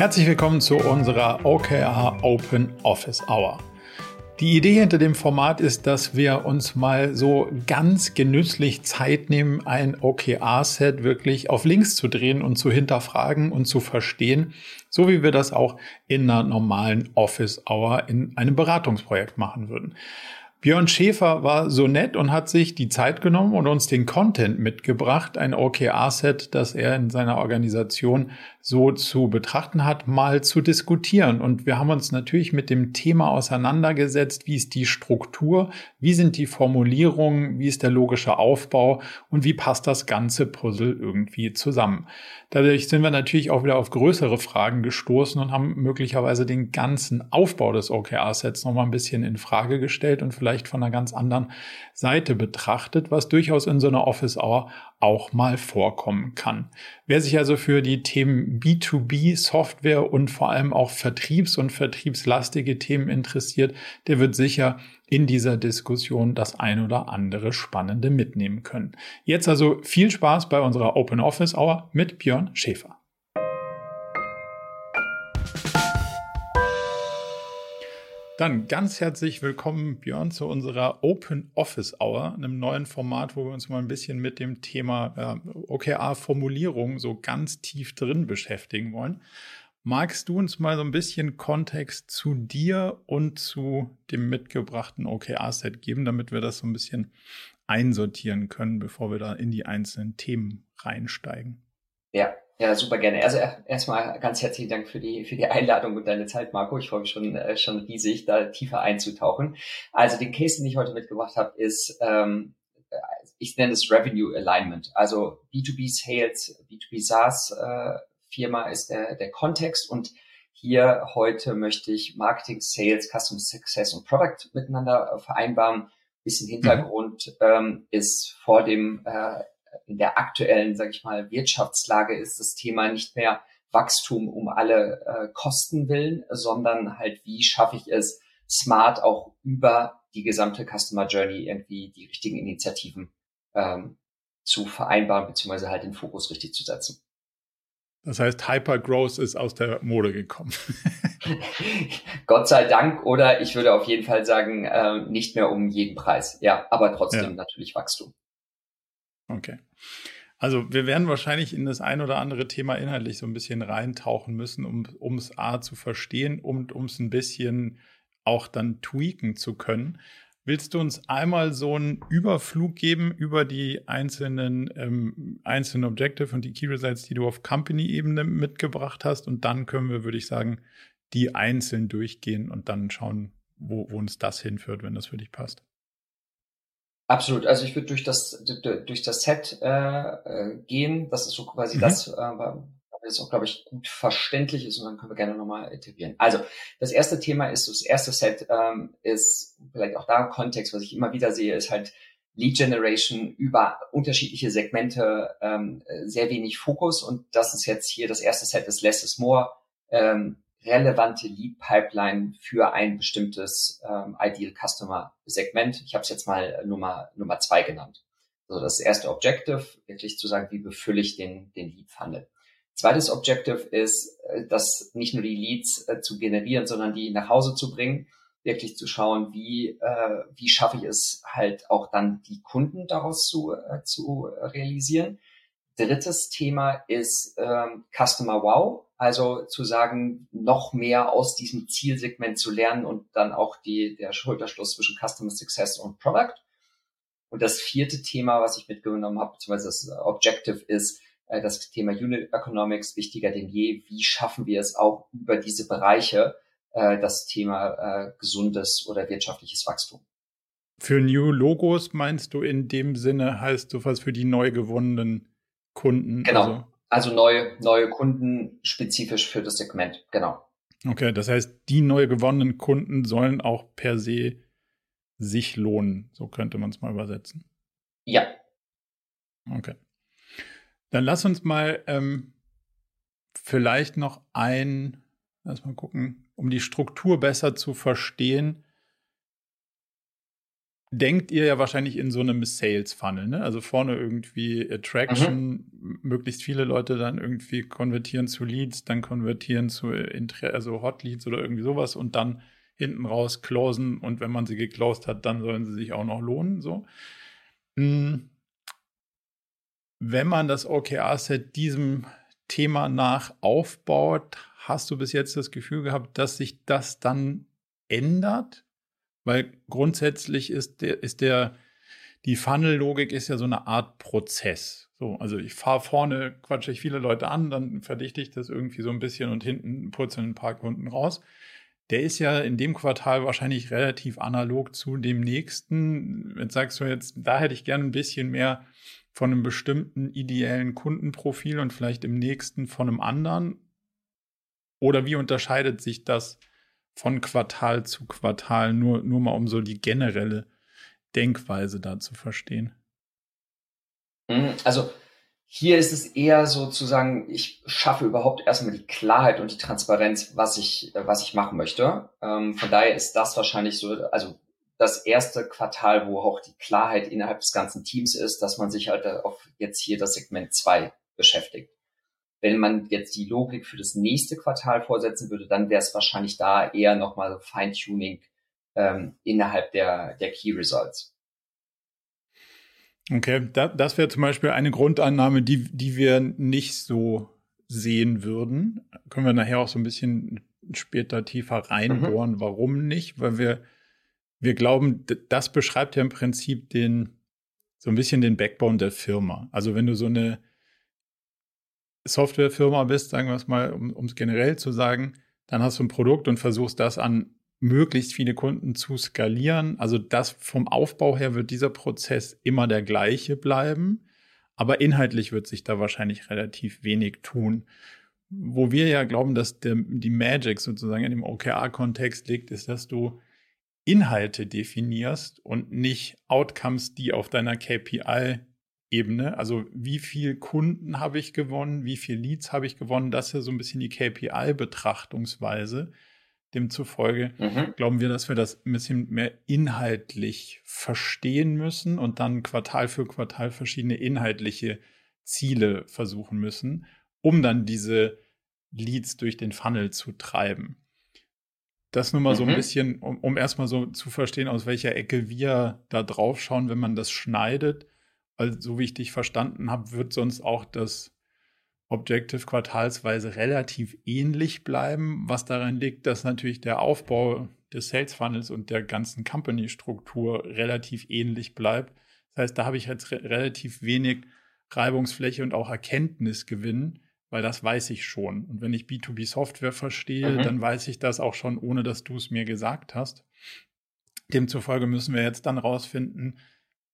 Herzlich willkommen zu unserer OKR Open Office Hour. Die Idee hinter dem Format ist, dass wir uns mal so ganz genüsslich Zeit nehmen, ein OKR-Set wirklich auf links zu drehen und zu hinterfragen und zu verstehen, so wie wir das auch in einer normalen Office Hour in einem Beratungsprojekt machen würden. Björn Schäfer war so nett und hat sich die Zeit genommen und uns den Content mitgebracht, ein OKR-Set, das er in seiner Organisation so zu betrachten hat, mal zu diskutieren. Und wir haben uns natürlich mit dem Thema auseinandergesetzt, wie ist die Struktur, wie sind die Formulierungen, wie ist der logische Aufbau und wie passt das ganze Puzzle irgendwie zusammen. Dadurch sind wir natürlich auch wieder auf größere Fragen gestoßen und haben möglicherweise den ganzen Aufbau des OKR-Sets nochmal ein bisschen in Frage gestellt und vielleicht von einer ganz anderen Seite betrachtet, was durchaus in so einer Office Hour auch mal vorkommen kann. Wer sich also für die Themen B2B Software und vor allem auch Vertriebs- und vertriebslastige Themen interessiert, der wird sicher in dieser Diskussion das ein oder andere Spannende mitnehmen können. Jetzt also viel Spaß bei unserer Open Office Hour mit Björn Schäfer. Dann ganz herzlich willkommen, Björn, zu unserer Open Office Hour, einem neuen Format, wo wir uns mal ein bisschen mit dem Thema äh, OKR-Formulierung so ganz tief drin beschäftigen wollen. Magst du uns mal so ein bisschen Kontext zu dir und zu dem mitgebrachten OKR-Set geben, damit wir das so ein bisschen einsortieren können, bevor wir da in die einzelnen Themen reinsteigen? Ja, ja, super gerne. Also erstmal ganz herzlichen Dank für die für die Einladung und deine Zeit, Marco. Ich freue mich schon äh, schon riesig, da tiefer einzutauchen. Also den Case, den ich heute mitgebracht habe, ist ähm, ich nenne es Revenue Alignment. Also B2B Sales, B2B SaaS äh, Firma ist der der Kontext und hier heute möchte ich Marketing, Sales, Customer Success und Product miteinander vereinbaren. Bisschen mhm. Hintergrund ähm, ist vor dem äh, in der aktuellen, sage ich mal, Wirtschaftslage ist das Thema nicht mehr Wachstum um alle äh, Kosten willen, sondern halt, wie schaffe ich es, smart auch über die gesamte Customer Journey irgendwie die richtigen Initiativen ähm, zu vereinbaren, beziehungsweise halt den Fokus richtig zu setzen. Das heißt, Hypergrowth ist aus der Mode gekommen. Gott sei Dank, oder ich würde auf jeden Fall sagen, äh, nicht mehr um jeden Preis. Ja, aber trotzdem ja. natürlich Wachstum. Okay. Also wir werden wahrscheinlich in das ein oder andere Thema inhaltlich so ein bisschen reintauchen müssen, um es A zu verstehen und um es ein bisschen auch dann tweaken zu können. Willst du uns einmal so einen Überflug geben über die einzelnen, ähm, einzelnen Objective und die Key Results, die du auf Company-Ebene mitgebracht hast? Und dann können wir, würde ich sagen, die einzeln durchgehen und dann schauen, wo, wo uns das hinführt, wenn das für dich passt. Absolut. Also ich würde durch das durch das Set äh, äh, gehen. Das ist so quasi mhm. das, äh, das auch glaube ich gut verständlich ist und dann können wir gerne nochmal iterieren. Also das erste Thema ist das erste Set ähm, ist vielleicht auch da Kontext, was ich immer wieder sehe, ist halt Lead Generation über unterschiedliche Segmente ähm, sehr wenig Fokus und das ist jetzt hier das erste Set ist Less is More. Ähm, relevante Lead Pipeline für ein bestimmtes ähm, Ideal Customer Segment. Ich habe es jetzt mal Nummer Nummer zwei genannt. Also das erste Objective, wirklich zu sagen, wie befülle ich den, den Lead Funnel. Zweites Objective ist, äh, das nicht nur die Leads äh, zu generieren, sondern die nach Hause zu bringen, wirklich zu schauen, wie, äh, wie schaffe ich es halt auch dann die Kunden daraus zu, äh, zu realisieren. Drittes Thema ist ähm, Customer Wow, also zu sagen, noch mehr aus diesem Zielsegment zu lernen und dann auch die, der Schulterschluss zwischen Customer Success und Product. Und das vierte Thema, was ich mitgenommen habe, beziehungsweise das Objective ist, äh, das Thema Unit Economics wichtiger denn je. Wie schaffen wir es auch über diese Bereiche, äh, das Thema äh, gesundes oder wirtschaftliches Wachstum? Für New Logos meinst du in dem Sinne heißt du was für die neu gewonnenen Kunden. Genau. Also, also neue, neue Kunden spezifisch für das Segment, genau. Okay, das heißt, die neu gewonnenen Kunden sollen auch per se sich lohnen. So könnte man es mal übersetzen. Ja. Okay. Dann lass uns mal ähm, vielleicht noch ein, lass mal gucken, um die Struktur besser zu verstehen, denkt ihr ja wahrscheinlich in so einem Sales Funnel, ne? Also vorne irgendwie Attraction, mhm. möglichst viele Leute dann irgendwie konvertieren zu Leads, dann konvertieren zu also Hot Leads oder irgendwie sowas und dann hinten raus closen und wenn man sie geclosed hat, dann sollen sie sich auch noch lohnen, so. Hm. Wenn man das OKR-Set diesem Thema nach aufbaut, hast du bis jetzt das Gefühl gehabt, dass sich das dann ändert? Weil grundsätzlich ist der, ist der, die Funnel-Logik ist ja so eine Art Prozess. So, also ich fahre vorne, quatsche ich viele Leute an, dann verdichte ich das irgendwie so ein bisschen und hinten purzeln ein paar Kunden raus. Der ist ja in dem Quartal wahrscheinlich relativ analog zu dem nächsten. Jetzt sagst du jetzt, da hätte ich gerne ein bisschen mehr von einem bestimmten ideellen Kundenprofil und vielleicht im nächsten von einem anderen. Oder wie unterscheidet sich das von Quartal zu Quartal, nur, nur mal um so die generelle Denkweise da zu verstehen? Mhm, also hier ist es eher sozusagen, ich schaffe überhaupt erstmal die Klarheit und die Transparenz, was ich, was ich machen möchte. Ähm, von daher ist das wahrscheinlich so, also das erste Quartal, wo auch die Klarheit innerhalb des ganzen Teams ist, dass man sich halt auf jetzt hier das Segment 2 beschäftigt. Wenn man jetzt die Logik für das nächste Quartal vorsetzen würde, dann wäre es wahrscheinlich da eher nochmal Feintuning ähm, innerhalb der, der Key Results. Okay, da, das wäre zum Beispiel eine Grundannahme, die, die wir nicht so sehen würden. Können wir nachher auch so ein bisschen später tiefer reinbohren, mhm. warum nicht? Weil wir, wir glauben, das beschreibt ja im Prinzip den, so ein bisschen den Backbone der Firma. Also wenn du so eine Softwarefirma bist, sagen wir es mal, um es generell zu sagen, dann hast du ein Produkt und versuchst das an möglichst viele Kunden zu skalieren. Also das vom Aufbau her wird dieser Prozess immer der gleiche bleiben, aber inhaltlich wird sich da wahrscheinlich relativ wenig tun. Wo wir ja glauben, dass der, die Magic sozusagen in dem OKR-Kontext liegt, ist, dass du Inhalte definierst und nicht Outcomes, die auf deiner KPI Ebene, also wie viel Kunden habe ich gewonnen, wie viel Leads habe ich gewonnen, das ist ja so ein bisschen die KPI-Betrachtungsweise. Demzufolge mhm. glauben wir, dass wir das ein bisschen mehr inhaltlich verstehen müssen und dann Quartal für Quartal verschiedene inhaltliche Ziele versuchen müssen, um dann diese Leads durch den Funnel zu treiben. Das nur mal mhm. so ein mhm. bisschen, um, um erstmal so zu verstehen, aus welcher Ecke wir da drauf schauen, wenn man das schneidet weil so wie ich dich verstanden habe, wird sonst auch das Objective quartalsweise relativ ähnlich bleiben, was daran liegt, dass natürlich der Aufbau des Sales Funnels und der ganzen Company-Struktur relativ ähnlich bleibt. Das heißt, da habe ich jetzt re relativ wenig Reibungsfläche und auch Erkenntnisgewinn, weil das weiß ich schon. Und wenn ich B2B-Software verstehe, mhm. dann weiß ich das auch schon, ohne dass du es mir gesagt hast. Demzufolge müssen wir jetzt dann rausfinden,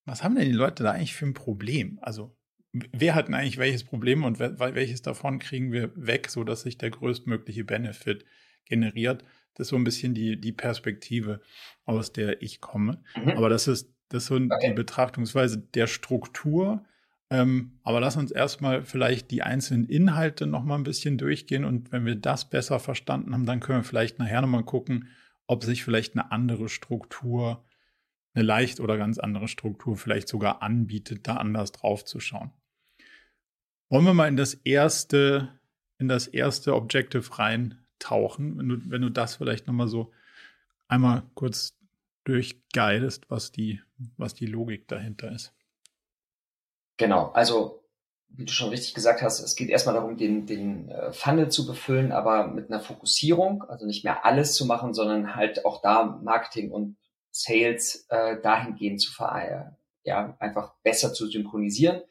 was haben denn die Leute da eigentlich für ein Problem? Also, wer hat denn eigentlich welches Problem und welches davon kriegen wir weg, sodass sich der größtmögliche Benefit generiert? Das ist so ein bisschen die, die Perspektive, aus der ich komme. Mhm. Aber das ist, das ist so okay. die Betrachtungsweise der Struktur. Ähm, aber lass uns erstmal vielleicht die einzelnen Inhalte nochmal ein bisschen durchgehen und wenn wir das besser verstanden haben, dann können wir vielleicht nachher nochmal gucken, ob sich vielleicht eine andere Struktur eine leicht oder ganz andere Struktur vielleicht sogar anbietet, da anders drauf zu schauen. Wollen wir mal in das erste, in das erste Objective reintauchen, wenn du, wenn du das vielleicht nochmal so einmal kurz durchguidest, was die, was die Logik dahinter ist. Genau, also wie du schon richtig gesagt hast, es geht erstmal darum, den, den äh, Funnel zu befüllen, aber mit einer Fokussierung, also nicht mehr alles zu machen, sondern halt auch da Marketing und Sales äh, dahingehend zu ver ja, einfach besser zu synchronisieren.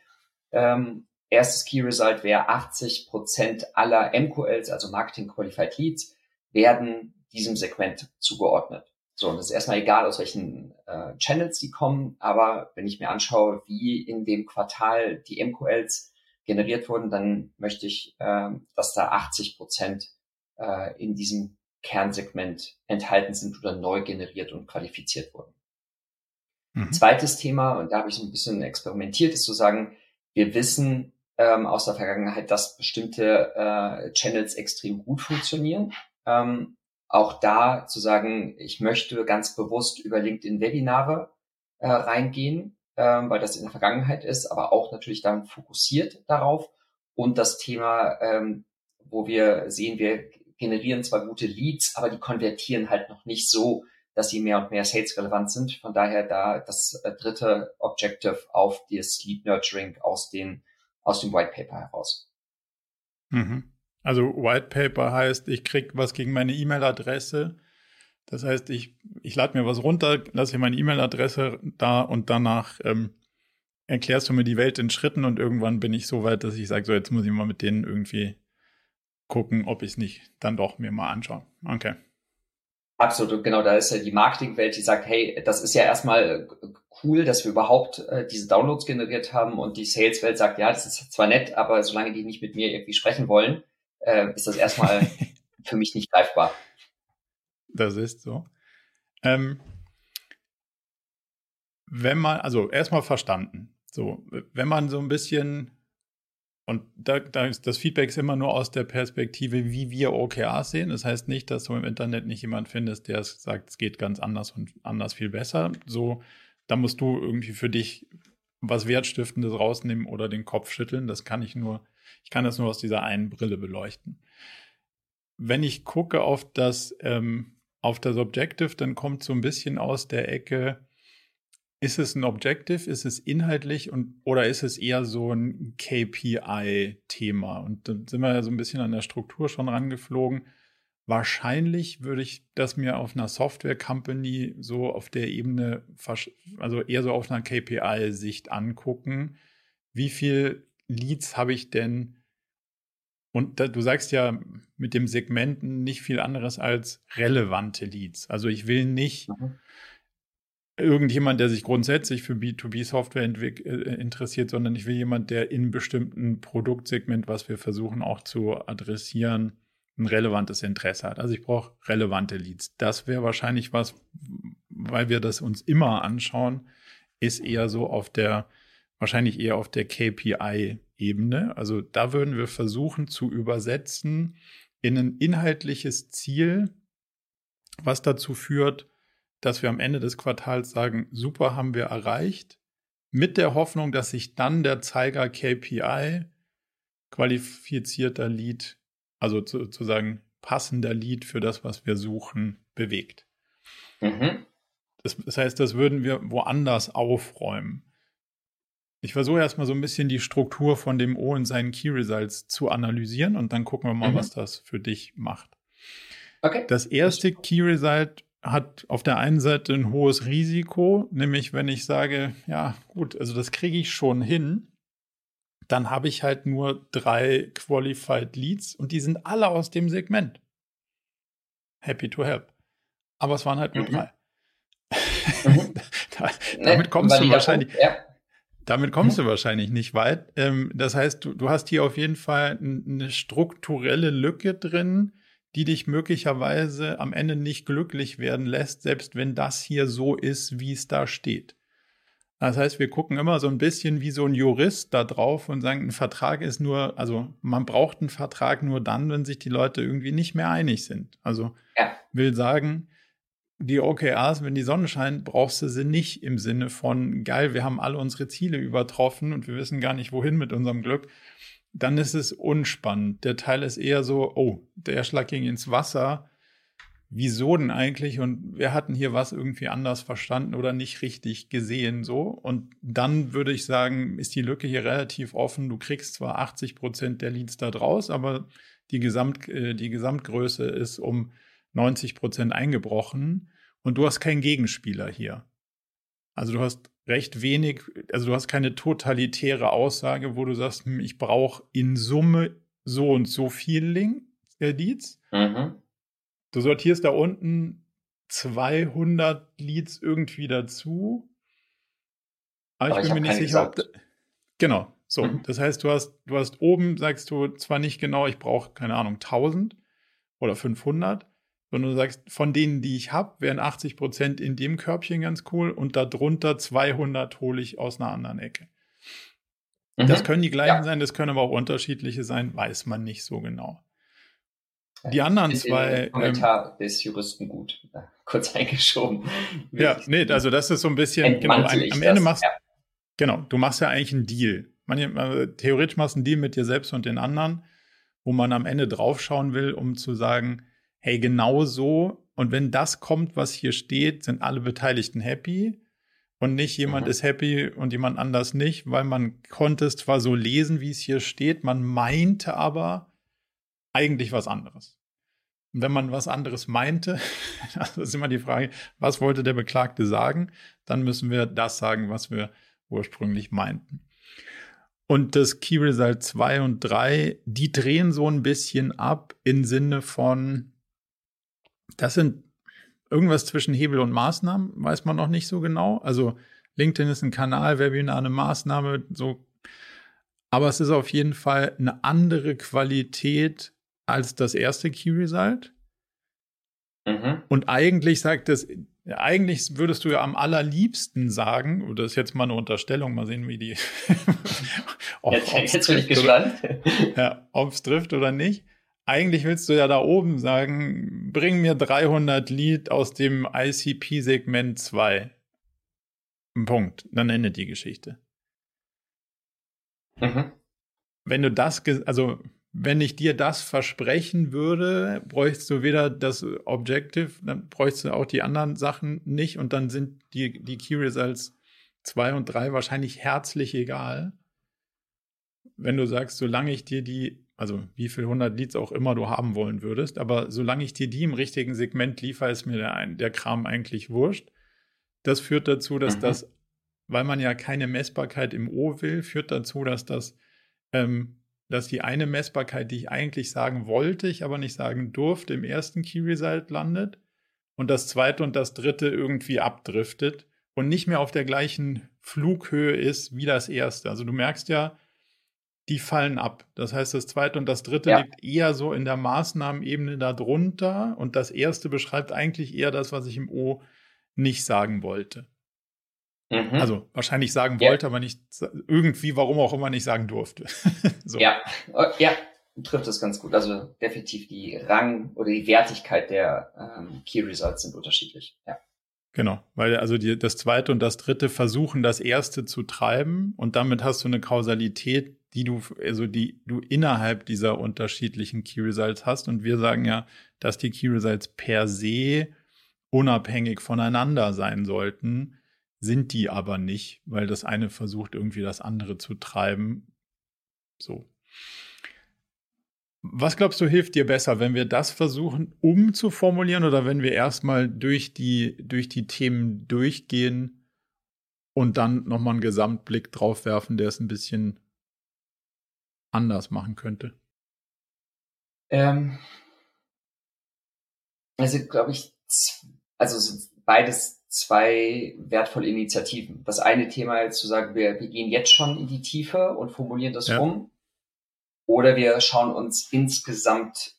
Ähm, erstes Key Result wäre 80 Prozent aller MQLs, also Marketing Qualified Leads, werden diesem Segment zugeordnet. So, und es ist erstmal egal, aus welchen äh, Channels die kommen, aber wenn ich mir anschaue, wie in dem Quartal die MQLs generiert wurden, dann möchte ich, äh, dass da 80 Prozent äh, in diesem Kernsegment enthalten sind oder neu generiert und qualifiziert wurden. Mhm. Zweites Thema, und da habe ich ein bisschen experimentiert, ist zu sagen, wir wissen ähm, aus der Vergangenheit, dass bestimmte äh, Channels extrem gut funktionieren. Ähm, auch da zu sagen, ich möchte ganz bewusst über LinkedIn Webinare äh, reingehen, ähm, weil das in der Vergangenheit ist, aber auch natürlich dann fokussiert darauf. Und das Thema, ähm, wo wir sehen, wir generieren zwar gute Leads, aber die konvertieren halt noch nicht so, dass sie mehr und mehr sales-relevant sind. Von daher da das äh, dritte Objective auf das Lead Nurturing aus, den, aus dem White Paper heraus. Mhm. Also White Paper heißt, ich krieg was gegen meine E-Mail-Adresse. Das heißt, ich, ich lade mir was runter, lasse meine E-Mail-Adresse da und danach ähm, erklärst du mir die Welt in Schritten und irgendwann bin ich so weit, dass ich sage, so jetzt muss ich mal mit denen irgendwie gucken, ob ich es nicht dann doch mir mal anschaue. Okay. Absolut, genau. Da ist ja die Marketingwelt, die sagt, hey, das ist ja erstmal cool, dass wir überhaupt äh, diese Downloads generiert haben und die Saleswelt sagt, ja, das ist zwar nett, aber solange die nicht mit mir irgendwie sprechen wollen, äh, ist das erstmal für mich nicht greifbar. Das ist so. Ähm, wenn man, also erstmal verstanden. So, wenn man so ein bisschen und da, da ist das Feedback ist immer nur aus der Perspektive, wie wir OKRs sehen. Das heißt nicht, dass du im Internet nicht jemand findest, der sagt, es geht ganz anders und anders viel besser. So, da musst du irgendwie für dich was Wertstiftendes rausnehmen oder den Kopf schütteln. Das kann ich nur, ich kann das nur aus dieser einen Brille beleuchten. Wenn ich gucke auf das, ähm, auf das Objective, dann kommt so ein bisschen aus der Ecke, ist es ein Objective, ist es inhaltlich und oder ist es eher so ein KPI-Thema? Und dann sind wir ja so ein bisschen an der Struktur schon rangeflogen. Wahrscheinlich würde ich das mir auf einer Software-Company so auf der Ebene, also eher so auf einer KPI-Sicht angucken. Wie viel Leads habe ich denn? Und da, du sagst ja mit dem Segmenten nicht viel anderes als relevante Leads. Also ich will nicht, mhm irgendjemand, der sich grundsätzlich für B2B-Software äh, interessiert, sondern ich will jemand, der in bestimmten Produktsegment, was wir versuchen auch zu adressieren, ein relevantes Interesse hat. Also ich brauche relevante Leads. Das wäre wahrscheinlich was, weil wir das uns immer anschauen, ist eher so auf der, wahrscheinlich eher auf der KPI-Ebene. Also da würden wir versuchen zu übersetzen in ein inhaltliches Ziel, was dazu führt, dass wir am Ende des Quartals sagen, super haben wir erreicht, mit der Hoffnung, dass sich dann der Zeiger KPI, qualifizierter Lead, also sozusagen passender Lead für das, was wir suchen, bewegt. Mhm. Das, das heißt, das würden wir woanders aufräumen. Ich versuche erstmal so ein bisschen die Struktur von dem O in seinen Key Results zu analysieren und dann gucken wir mal, mhm. was das für dich macht. Okay. Das erste Key Result hat auf der einen Seite ein hohes Risiko, nämlich wenn ich sage, ja gut, also das kriege ich schon hin, dann habe ich halt nur drei Qualified Leads und die sind alle aus dem Segment. Happy to help. Aber es waren halt nur mhm. drei. Mhm. da, damit kommst du wahrscheinlich. Ja. Damit kommst mhm. du wahrscheinlich nicht weit. Ähm, das heißt, du, du hast hier auf jeden Fall eine strukturelle Lücke drin, die dich möglicherweise am Ende nicht glücklich werden lässt, selbst wenn das hier so ist, wie es da steht. Das heißt, wir gucken immer so ein bisschen wie so ein Jurist da drauf und sagen, ein Vertrag ist nur, also man braucht einen Vertrag nur dann, wenn sich die Leute irgendwie nicht mehr einig sind. Also ja. will sagen, die OKRs, wenn die Sonne scheint, brauchst du sie nicht im Sinne von, geil, wir haben alle unsere Ziele übertroffen und wir wissen gar nicht, wohin mit unserem Glück, dann ist es unspannend. Der Teil ist eher so, oh, der Schlag ging ins Wasser. Wieso denn eigentlich? Und wir hatten hier was irgendwie anders verstanden oder nicht richtig gesehen, so. Und dann würde ich sagen, ist die Lücke hier relativ offen. Du kriegst zwar 80 Prozent der Leads da draus, aber die, Gesamt, äh, die Gesamtgröße ist um 90 Prozent eingebrochen und du hast keinen Gegenspieler hier. Also du hast recht wenig, also du hast keine totalitäre Aussage, wo du sagst, hm, ich brauche in Summe so und so viel Link, äh, Leads. Mhm. Du sortierst da unten 200 Leads irgendwie dazu. Aber, Aber ich bin mir nicht sicher, ob. Genau, so. Mhm. Das heißt, du hast, du hast oben, sagst du zwar nicht genau, ich brauche, keine Ahnung, 1000 oder 500, sondern du sagst, von denen, die ich habe, wären 80 Prozent in dem Körbchen ganz cool und darunter 200 hole ich aus einer anderen Ecke. Mhm. Das können die gleichen ja. sein, das können aber auch unterschiedliche sein, weiß man nicht so genau. Die anderen zwei. Kommentar ähm, des Juristen gut. kurz eingeschoben. Ja, nee, also das ist so ein bisschen, genau, am, am Ende das, machst, ja. genau, du machst ja eigentlich einen Deal. Man, äh, theoretisch machst du einen Deal mit dir selbst und den anderen, wo man am Ende draufschauen will, um zu sagen, hey, genau so, und wenn das kommt, was hier steht, sind alle Beteiligten happy und nicht jemand mhm. ist happy und jemand anders nicht, weil man konnte es zwar so lesen, wie es hier steht, man meinte aber eigentlich was anderes. Und wenn man was anderes meinte, das ist immer die Frage, was wollte der Beklagte sagen, dann müssen wir das sagen, was wir ursprünglich meinten. Und das Key Result 2 und 3, die drehen so ein bisschen ab im Sinne von, das sind irgendwas zwischen Hebel und Maßnahmen, weiß man noch nicht so genau. Also LinkedIn ist ein Kanal, Webinar eine Maßnahme, so. Aber es ist auf jeden Fall eine andere Qualität als das erste Key Result. Mhm. Und eigentlich sagt es, eigentlich würdest du ja am allerliebsten sagen, das ist jetzt mal eine Unterstellung, mal sehen, wie die. jetzt, jetzt bin ich gespannt. ja, ob es trifft oder nicht eigentlich willst du ja da oben sagen, bring mir 300 Lied aus dem ICP-Segment 2. Punkt. Dann endet die Geschichte. Mhm. Wenn du das, also wenn ich dir das versprechen würde, bräuchst du weder das Objective, dann bräuchst du auch die anderen Sachen nicht und dann sind die, die Key Results 2 und 3 wahrscheinlich herzlich egal. Wenn du sagst, solange ich dir die also wie viel 100 Leads auch immer du haben wollen würdest. Aber solange ich dir die im richtigen Segment liefere, ist mir der, der Kram eigentlich wurscht. Das führt dazu, dass mhm. das, weil man ja keine Messbarkeit im O will, führt dazu, dass das, ähm, dass die eine Messbarkeit, die ich eigentlich sagen wollte, ich aber nicht sagen durfte, im ersten Key Result landet und das zweite und das dritte irgendwie abdriftet und nicht mehr auf der gleichen Flughöhe ist wie das erste. Also du merkst ja, die fallen ab. Das heißt, das zweite und das dritte ja. liegt eher so in der Maßnahmenebene darunter und das erste beschreibt eigentlich eher das, was ich im O nicht sagen wollte. Mhm. Also wahrscheinlich sagen ja. wollte, aber nicht irgendwie, warum auch immer nicht sagen durfte. so. Ja, oh, ja, trifft es ganz gut. Also definitiv die Rang- oder die Wertigkeit der ähm, Key Results sind unterschiedlich. Ja. Genau, weil also die, das zweite und das dritte versuchen, das erste zu treiben und damit hast du eine Kausalität, die du, also die du innerhalb dieser unterschiedlichen Key Results hast. Und wir sagen ja, dass die Key Results per se unabhängig voneinander sein sollten, sind die aber nicht, weil das eine versucht irgendwie das andere zu treiben. So. Was glaubst du, hilft dir besser, wenn wir das versuchen umzuformulieren oder wenn wir erstmal durch die, durch die Themen durchgehen und dann nochmal einen Gesamtblick drauf werfen, der es ein bisschen anders machen könnte? Ähm, also glaube ich, also beides zwei wertvolle Initiativen. Das eine Thema ist zu sagen, wir, wir gehen jetzt schon in die Tiefe und formulieren das ja. um. Oder wir schauen uns insgesamt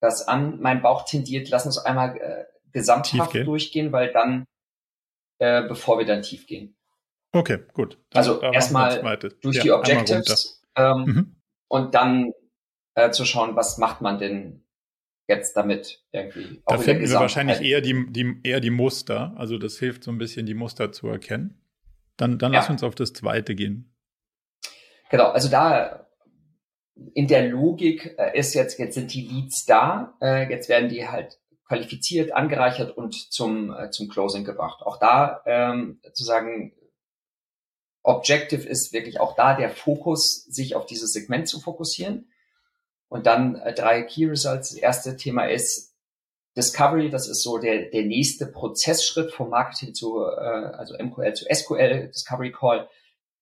das an. Mein Bauch tendiert, lass uns einmal äh, gesamthaft durchgehen, weil dann, äh, bevor wir dann tief gehen. Okay, gut. Dann also erstmal durch ja, die Objectives. Ähm, mhm und dann äh, zu schauen, was macht man denn jetzt damit irgendwie. da finden wir wahrscheinlich eher die, die, eher die Muster. Also das hilft so ein bisschen, die Muster zu erkennen. Dann, dann ja. lass uns auf das zweite gehen. Genau, also da in der Logik äh, ist jetzt, jetzt sind die Leads da, äh, jetzt werden die halt qualifiziert, angereichert und zum, äh, zum Closing gebracht. Auch da ähm, zu sagen, Objective ist wirklich auch da der Fokus, sich auf dieses Segment zu fokussieren. Und dann äh, drei Key Results. Das erste Thema ist Discovery. Das ist so der, der nächste Prozessschritt vom Marketing zu, äh, also MQL zu SQL, Discovery Call.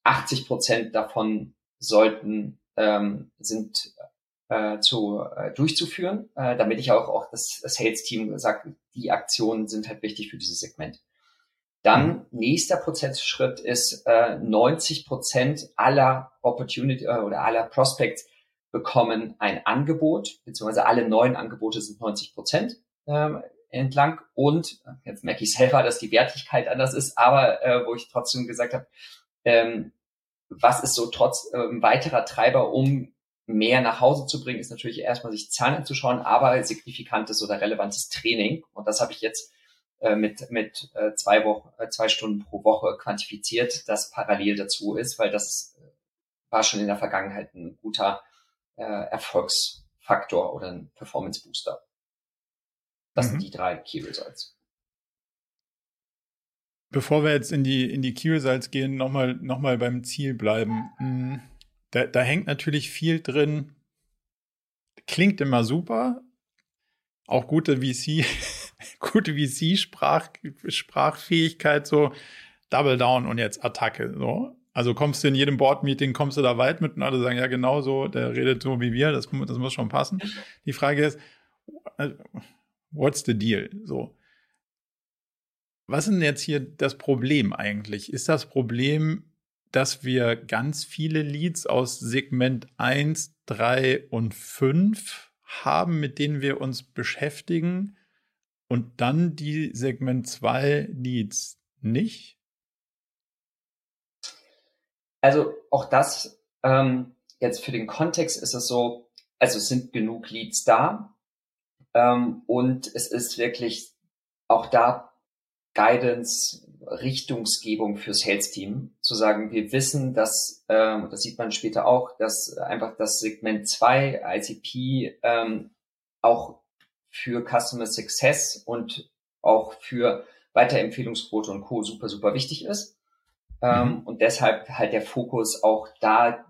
80 Prozent davon sollten, ähm, sind äh, zu, äh, durchzuführen, äh, damit ich auch, auch das, das Sales-Team sagt, die Aktionen sind halt wichtig für dieses Segment. Dann mhm. nächster Prozessschritt ist, äh, 90 Prozent aller Opportunity äh, oder aller Prospects bekommen ein Angebot, beziehungsweise alle neuen Angebote sind 90 Prozent ähm, entlang. Und jetzt merke ich selber, dass die Wertigkeit anders ist, aber äh, wo ich trotzdem gesagt habe, ähm, was ist so trotz äh, weiterer Treiber, um mehr nach Hause zu bringen, ist natürlich erstmal sich Zahlen anzuschauen, aber signifikantes oder relevantes Training. Und das habe ich jetzt äh, mit, mit äh, zwei, Wochen, äh, zwei Stunden pro Woche quantifiziert, das parallel dazu ist, weil das äh, war schon in der Vergangenheit ein guter äh, Erfolgsfaktor oder ein Performance Booster. Das mhm. sind die drei Key Results. Bevor wir jetzt in die, in die Key Results gehen, nochmal noch mal beim Ziel bleiben. Hm, da, da hängt natürlich viel drin. Klingt immer super. Auch gute VC, gute VC-Sprachfähigkeit, so Double Down und jetzt Attacke. So. Also kommst du in jedem Board-Meeting, kommst du da weit mit und alle sagen, ja, genau so, der redet so wie wir, das, das muss schon passen. Die Frage ist, äh, what's the deal? So. Was ist denn jetzt hier das Problem eigentlich? Ist das Problem, dass wir ganz viele Leads aus Segment 1, 3 und 5 haben, mit denen wir uns beschäftigen und dann die Segment 2 Leads nicht? Also auch das ähm, jetzt für den Kontext ist es so, also es sind genug Leads da ähm, und es ist wirklich auch da Guidance, Richtungsgebung fürs Sales-Team, zu sagen, wir wissen, dass, ähm, das sieht man später auch, dass einfach das Segment 2 ICP ähm, auch für Customer Success und auch für Weiterempfehlungsquote und Co. super, super wichtig ist. Ähm, mhm. Und deshalb halt der Fokus auch da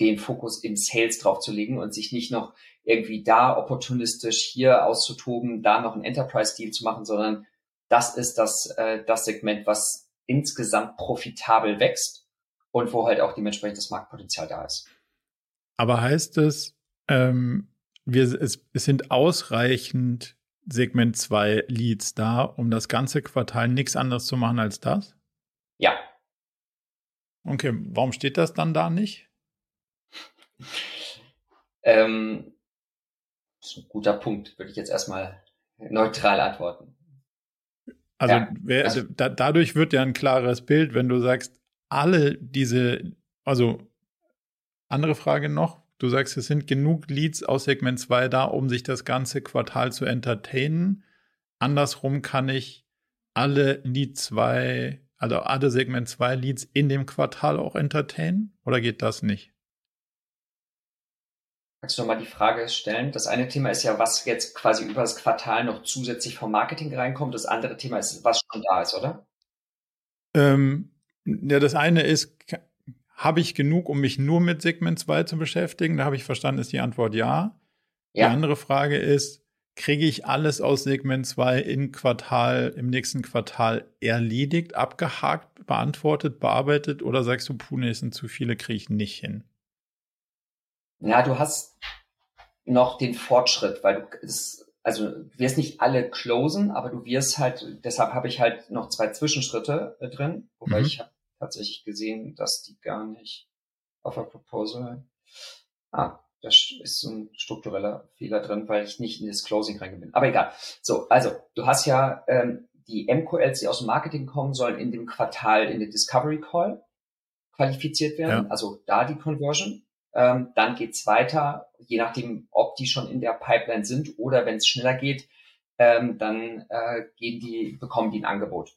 den Fokus im Sales drauf zu legen und sich nicht noch irgendwie da opportunistisch hier auszutoben, da noch einen Enterprise-Deal zu machen, sondern das ist das, äh, das Segment, was insgesamt profitabel wächst und wo halt auch dementsprechend das Marktpotenzial da ist. Aber heißt es, ähm, wir, es, es sind ausreichend Segment 2 Leads da, um das ganze Quartal nichts anderes zu machen als das? Ja. Okay, warum steht das dann da nicht? ähm, das ist ein guter Punkt, würde ich jetzt erstmal neutral antworten. Also, ja, wer, also da, dadurch wird ja ein klares Bild, wenn du sagst, alle diese, also andere Frage noch, du sagst, es sind genug Leads aus Segment 2 da, um sich das ganze Quartal zu entertainen. Andersrum kann ich alle Lead 2, also alle Segment 2 Leads in dem Quartal auch entertainen oder geht das nicht? Kannst du nochmal die Frage stellen? Das eine Thema ist ja, was jetzt quasi über das Quartal noch zusätzlich vom Marketing reinkommt. Das andere Thema ist, was schon da ist, oder? Ähm, ja, das eine ist, habe ich genug, um mich nur mit Segment 2 zu beschäftigen? Da habe ich verstanden, ist die Antwort ja. ja. Die andere Frage ist, kriege ich alles aus Segment 2 im Quartal, im nächsten Quartal erledigt, abgehakt, beantwortet, bearbeitet oder sagst du, puh, nee, es sind zu viele, kriege ich nicht hin? Ja, du hast noch den Fortschritt, weil du es, also du wirst nicht alle closen, aber du wirst halt, deshalb habe ich halt noch zwei Zwischenschritte äh, drin, wobei mhm. ich habe tatsächlich gesehen, dass die gar nicht auf der Proposal. Ah, da ist so ein struktureller Fehler drin, weil ich nicht in das Closing reingegangen bin. Aber egal. So, also du hast ja ähm, die MQLs, die aus dem Marketing kommen, sollen in dem Quartal in den Discovery Call qualifiziert werden. Ja. Also da die Conversion. Ähm, dann geht's weiter, je nachdem, ob die schon in der Pipeline sind oder wenn es schneller geht, ähm, dann äh, gehen die, bekommen die ein Angebot.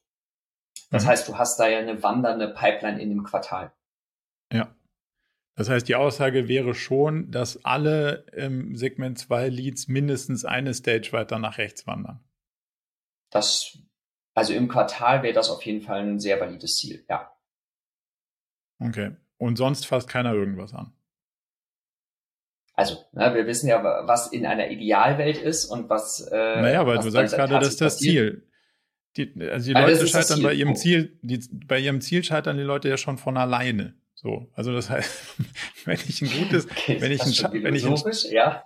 Das mhm. heißt, du hast da ja eine wandernde Pipeline in dem Quartal. Ja. Das heißt, die Aussage wäre schon, dass alle im Segment 2 Leads mindestens eine Stage weiter nach rechts wandern. Das, also im Quartal wäre das auf jeden Fall ein sehr valides Ziel, ja. Okay. Und sonst fasst keiner irgendwas an. Also, ne, wir wissen ja, was in einer Idealwelt ist und was. Äh, naja, weil du sagst gerade, das ist das Ziel. Die, also die Leute scheitern bei ihrem Ziel, die, bei ihrem Ziel scheitern die Leute ja schon von alleine. So, also das heißt, wenn ich ein gutes, okay, wenn ich ein, wenn ich ein, ja.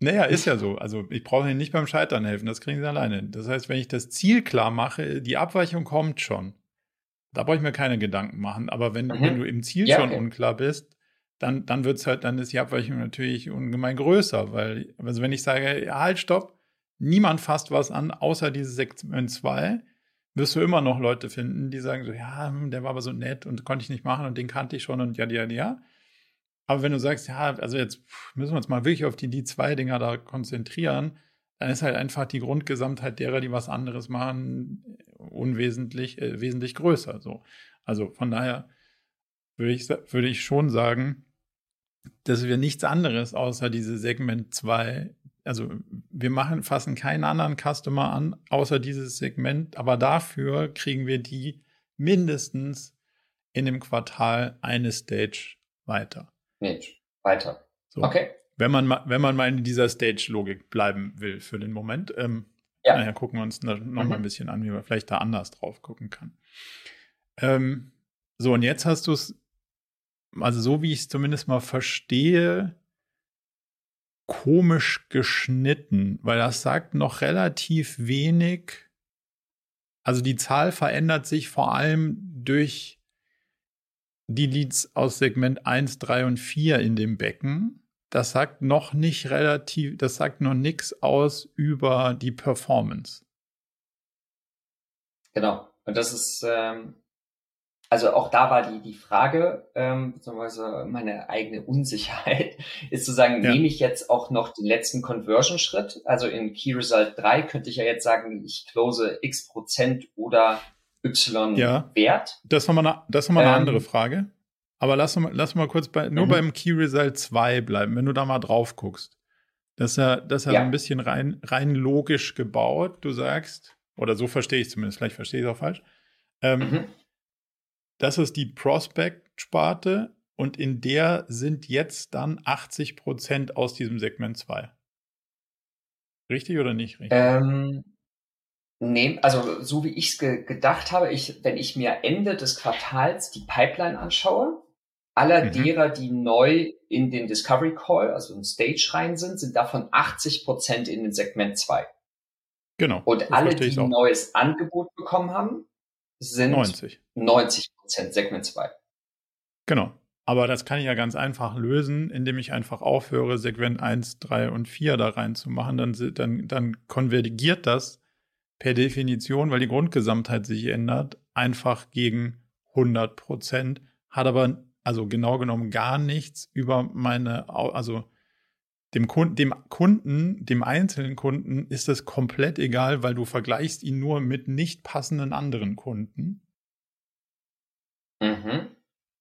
Naja, ist ja so. Also ich brauche ihnen nicht beim Scheitern helfen, das kriegen sie alleine. Das heißt, wenn ich das Ziel klar mache, die Abweichung kommt schon. Da brauche ich mir keine Gedanken machen. Aber wenn, mhm. wenn du im Ziel ja, schon okay. unklar bist, dann, dann wird's halt, dann ist die Abweichung natürlich ungemein größer, weil, also wenn ich sage, ja, halt, stopp, niemand fasst was an, außer diese Segment 2, wirst du immer noch Leute finden, die sagen so, ja, hm, der war aber so nett und konnte ich nicht machen und den kannte ich schon und ja, ja, ja. Aber wenn du sagst, ja, also jetzt müssen wir uns mal wirklich auf die, die zwei Dinger da konzentrieren, dann ist halt einfach die Grundgesamtheit derer, die was anderes machen, unwesentlich, äh, wesentlich größer. So. Also von daher würde ich, würde ich schon sagen, dass wir nichts anderes außer diese Segment 2, also wir machen, fassen keinen anderen Customer an, außer dieses Segment, aber dafür kriegen wir die mindestens in dem Quartal eine Stage weiter. Mensch, weiter. So. Okay. Wenn man, mal, wenn man mal in dieser Stage-Logik bleiben will für den Moment. Ähm, ja. Naja, gucken wir uns noch mhm. mal ein bisschen an, wie man vielleicht da anders drauf gucken kann. Ähm, so, und jetzt hast du es, also so wie ich es zumindest mal verstehe, komisch geschnitten, weil das sagt noch relativ wenig. Also die Zahl verändert sich vor allem durch die Leads aus Segment 1, 3 und 4 in dem Becken das sagt noch nicht relativ, das sagt noch nichts aus über die Performance. Genau. Und das ist, ähm, also auch da war die, die Frage, ähm, beziehungsweise meine eigene Unsicherheit, ist zu sagen, ja. nehme ich jetzt auch noch den letzten Conversion-Schritt? Also in Key Result 3 könnte ich ja jetzt sagen, ich close x Prozent oder y ja. Wert. Das ist nochmal eine, das ist nochmal eine ähm, andere Frage. Aber lass mal, lass mal kurz bei, nur mhm. beim Key Result 2 bleiben, wenn du da mal drauf guckst. Das ist ja, das ist ja, ja. ein bisschen rein, rein logisch gebaut. Du sagst, oder so verstehe ich es zumindest, vielleicht verstehe ich es auch falsch. Ähm, mhm. Das ist die Prospect-Sparte und in der sind jetzt dann 80 Prozent aus diesem Segment 2. Richtig oder nicht richtig? Ähm, Nee, also so wie ich es ge gedacht habe, ich, wenn ich mir Ende des Quartals die Pipeline anschaue, aller mhm. derer, die neu in den Discovery Call, also in Stage rein sind, sind davon 80 Prozent in den Segment 2. Genau. Und alle, die ein neues Angebot bekommen haben, sind 90 Prozent Segment 2. Genau. Aber das kann ich ja ganz einfach lösen, indem ich einfach aufhöre, Segment 1, 3 und 4 da reinzumachen. Dann, dann, dann konvergiert das per Definition, weil die Grundgesamtheit sich ändert, einfach gegen 100 Prozent, hat aber also genau genommen gar nichts über meine, also dem Kunden, dem Kunden, dem einzelnen Kunden ist es komplett egal, weil du vergleichst ihn nur mit nicht passenden anderen Kunden. Mhm.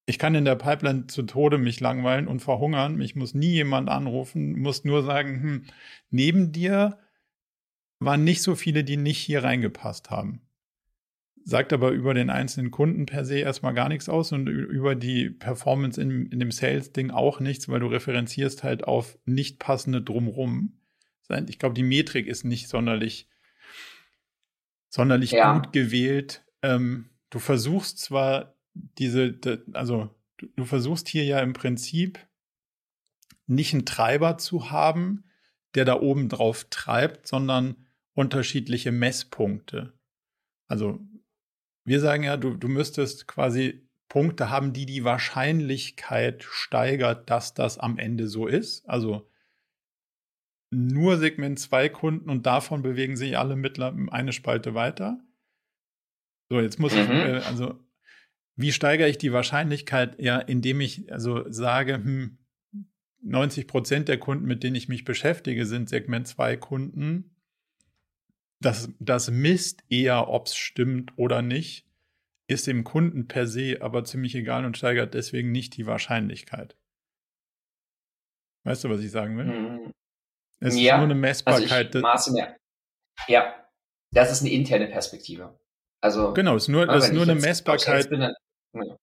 Ich kann in der Pipeline zu Tode mich langweilen und verhungern. Mich muss nie jemand anrufen, muss nur sagen, hm, neben dir waren nicht so viele, die nicht hier reingepasst haben sagt aber über den einzelnen Kunden per se erstmal gar nichts aus und über die Performance in, in dem Sales-Ding auch nichts, weil du referenzierst halt auf nicht passende drumrum. Ich glaube, die Metrik ist nicht sonderlich, sonderlich ja. gut gewählt. Ähm, du versuchst zwar diese, also du, du versuchst hier ja im Prinzip nicht einen Treiber zu haben, der da oben drauf treibt, sondern unterschiedliche Messpunkte. Also wir sagen ja, du, du müsstest quasi Punkte haben, die die Wahrscheinlichkeit steigert, dass das am Ende so ist. Also nur Segment 2 Kunden und davon bewegen sich alle mittler eine Spalte weiter. So, jetzt muss mhm. ich, äh, also wie steigere ich die Wahrscheinlichkeit? Ja, indem ich also sage, hm, 90 Prozent der Kunden, mit denen ich mich beschäftige, sind Segment 2 Kunden das, das misst eher, ob es stimmt oder nicht, ist dem Kunden per se aber ziemlich egal und steigert deswegen nicht die Wahrscheinlichkeit. Weißt du, was ich sagen will? Mhm. Es ja, ist nur eine Messbarkeit. Also ja, das ist eine interne Perspektive. Also genau, es ist nur, das ist nur eine Messbarkeit bin, ja.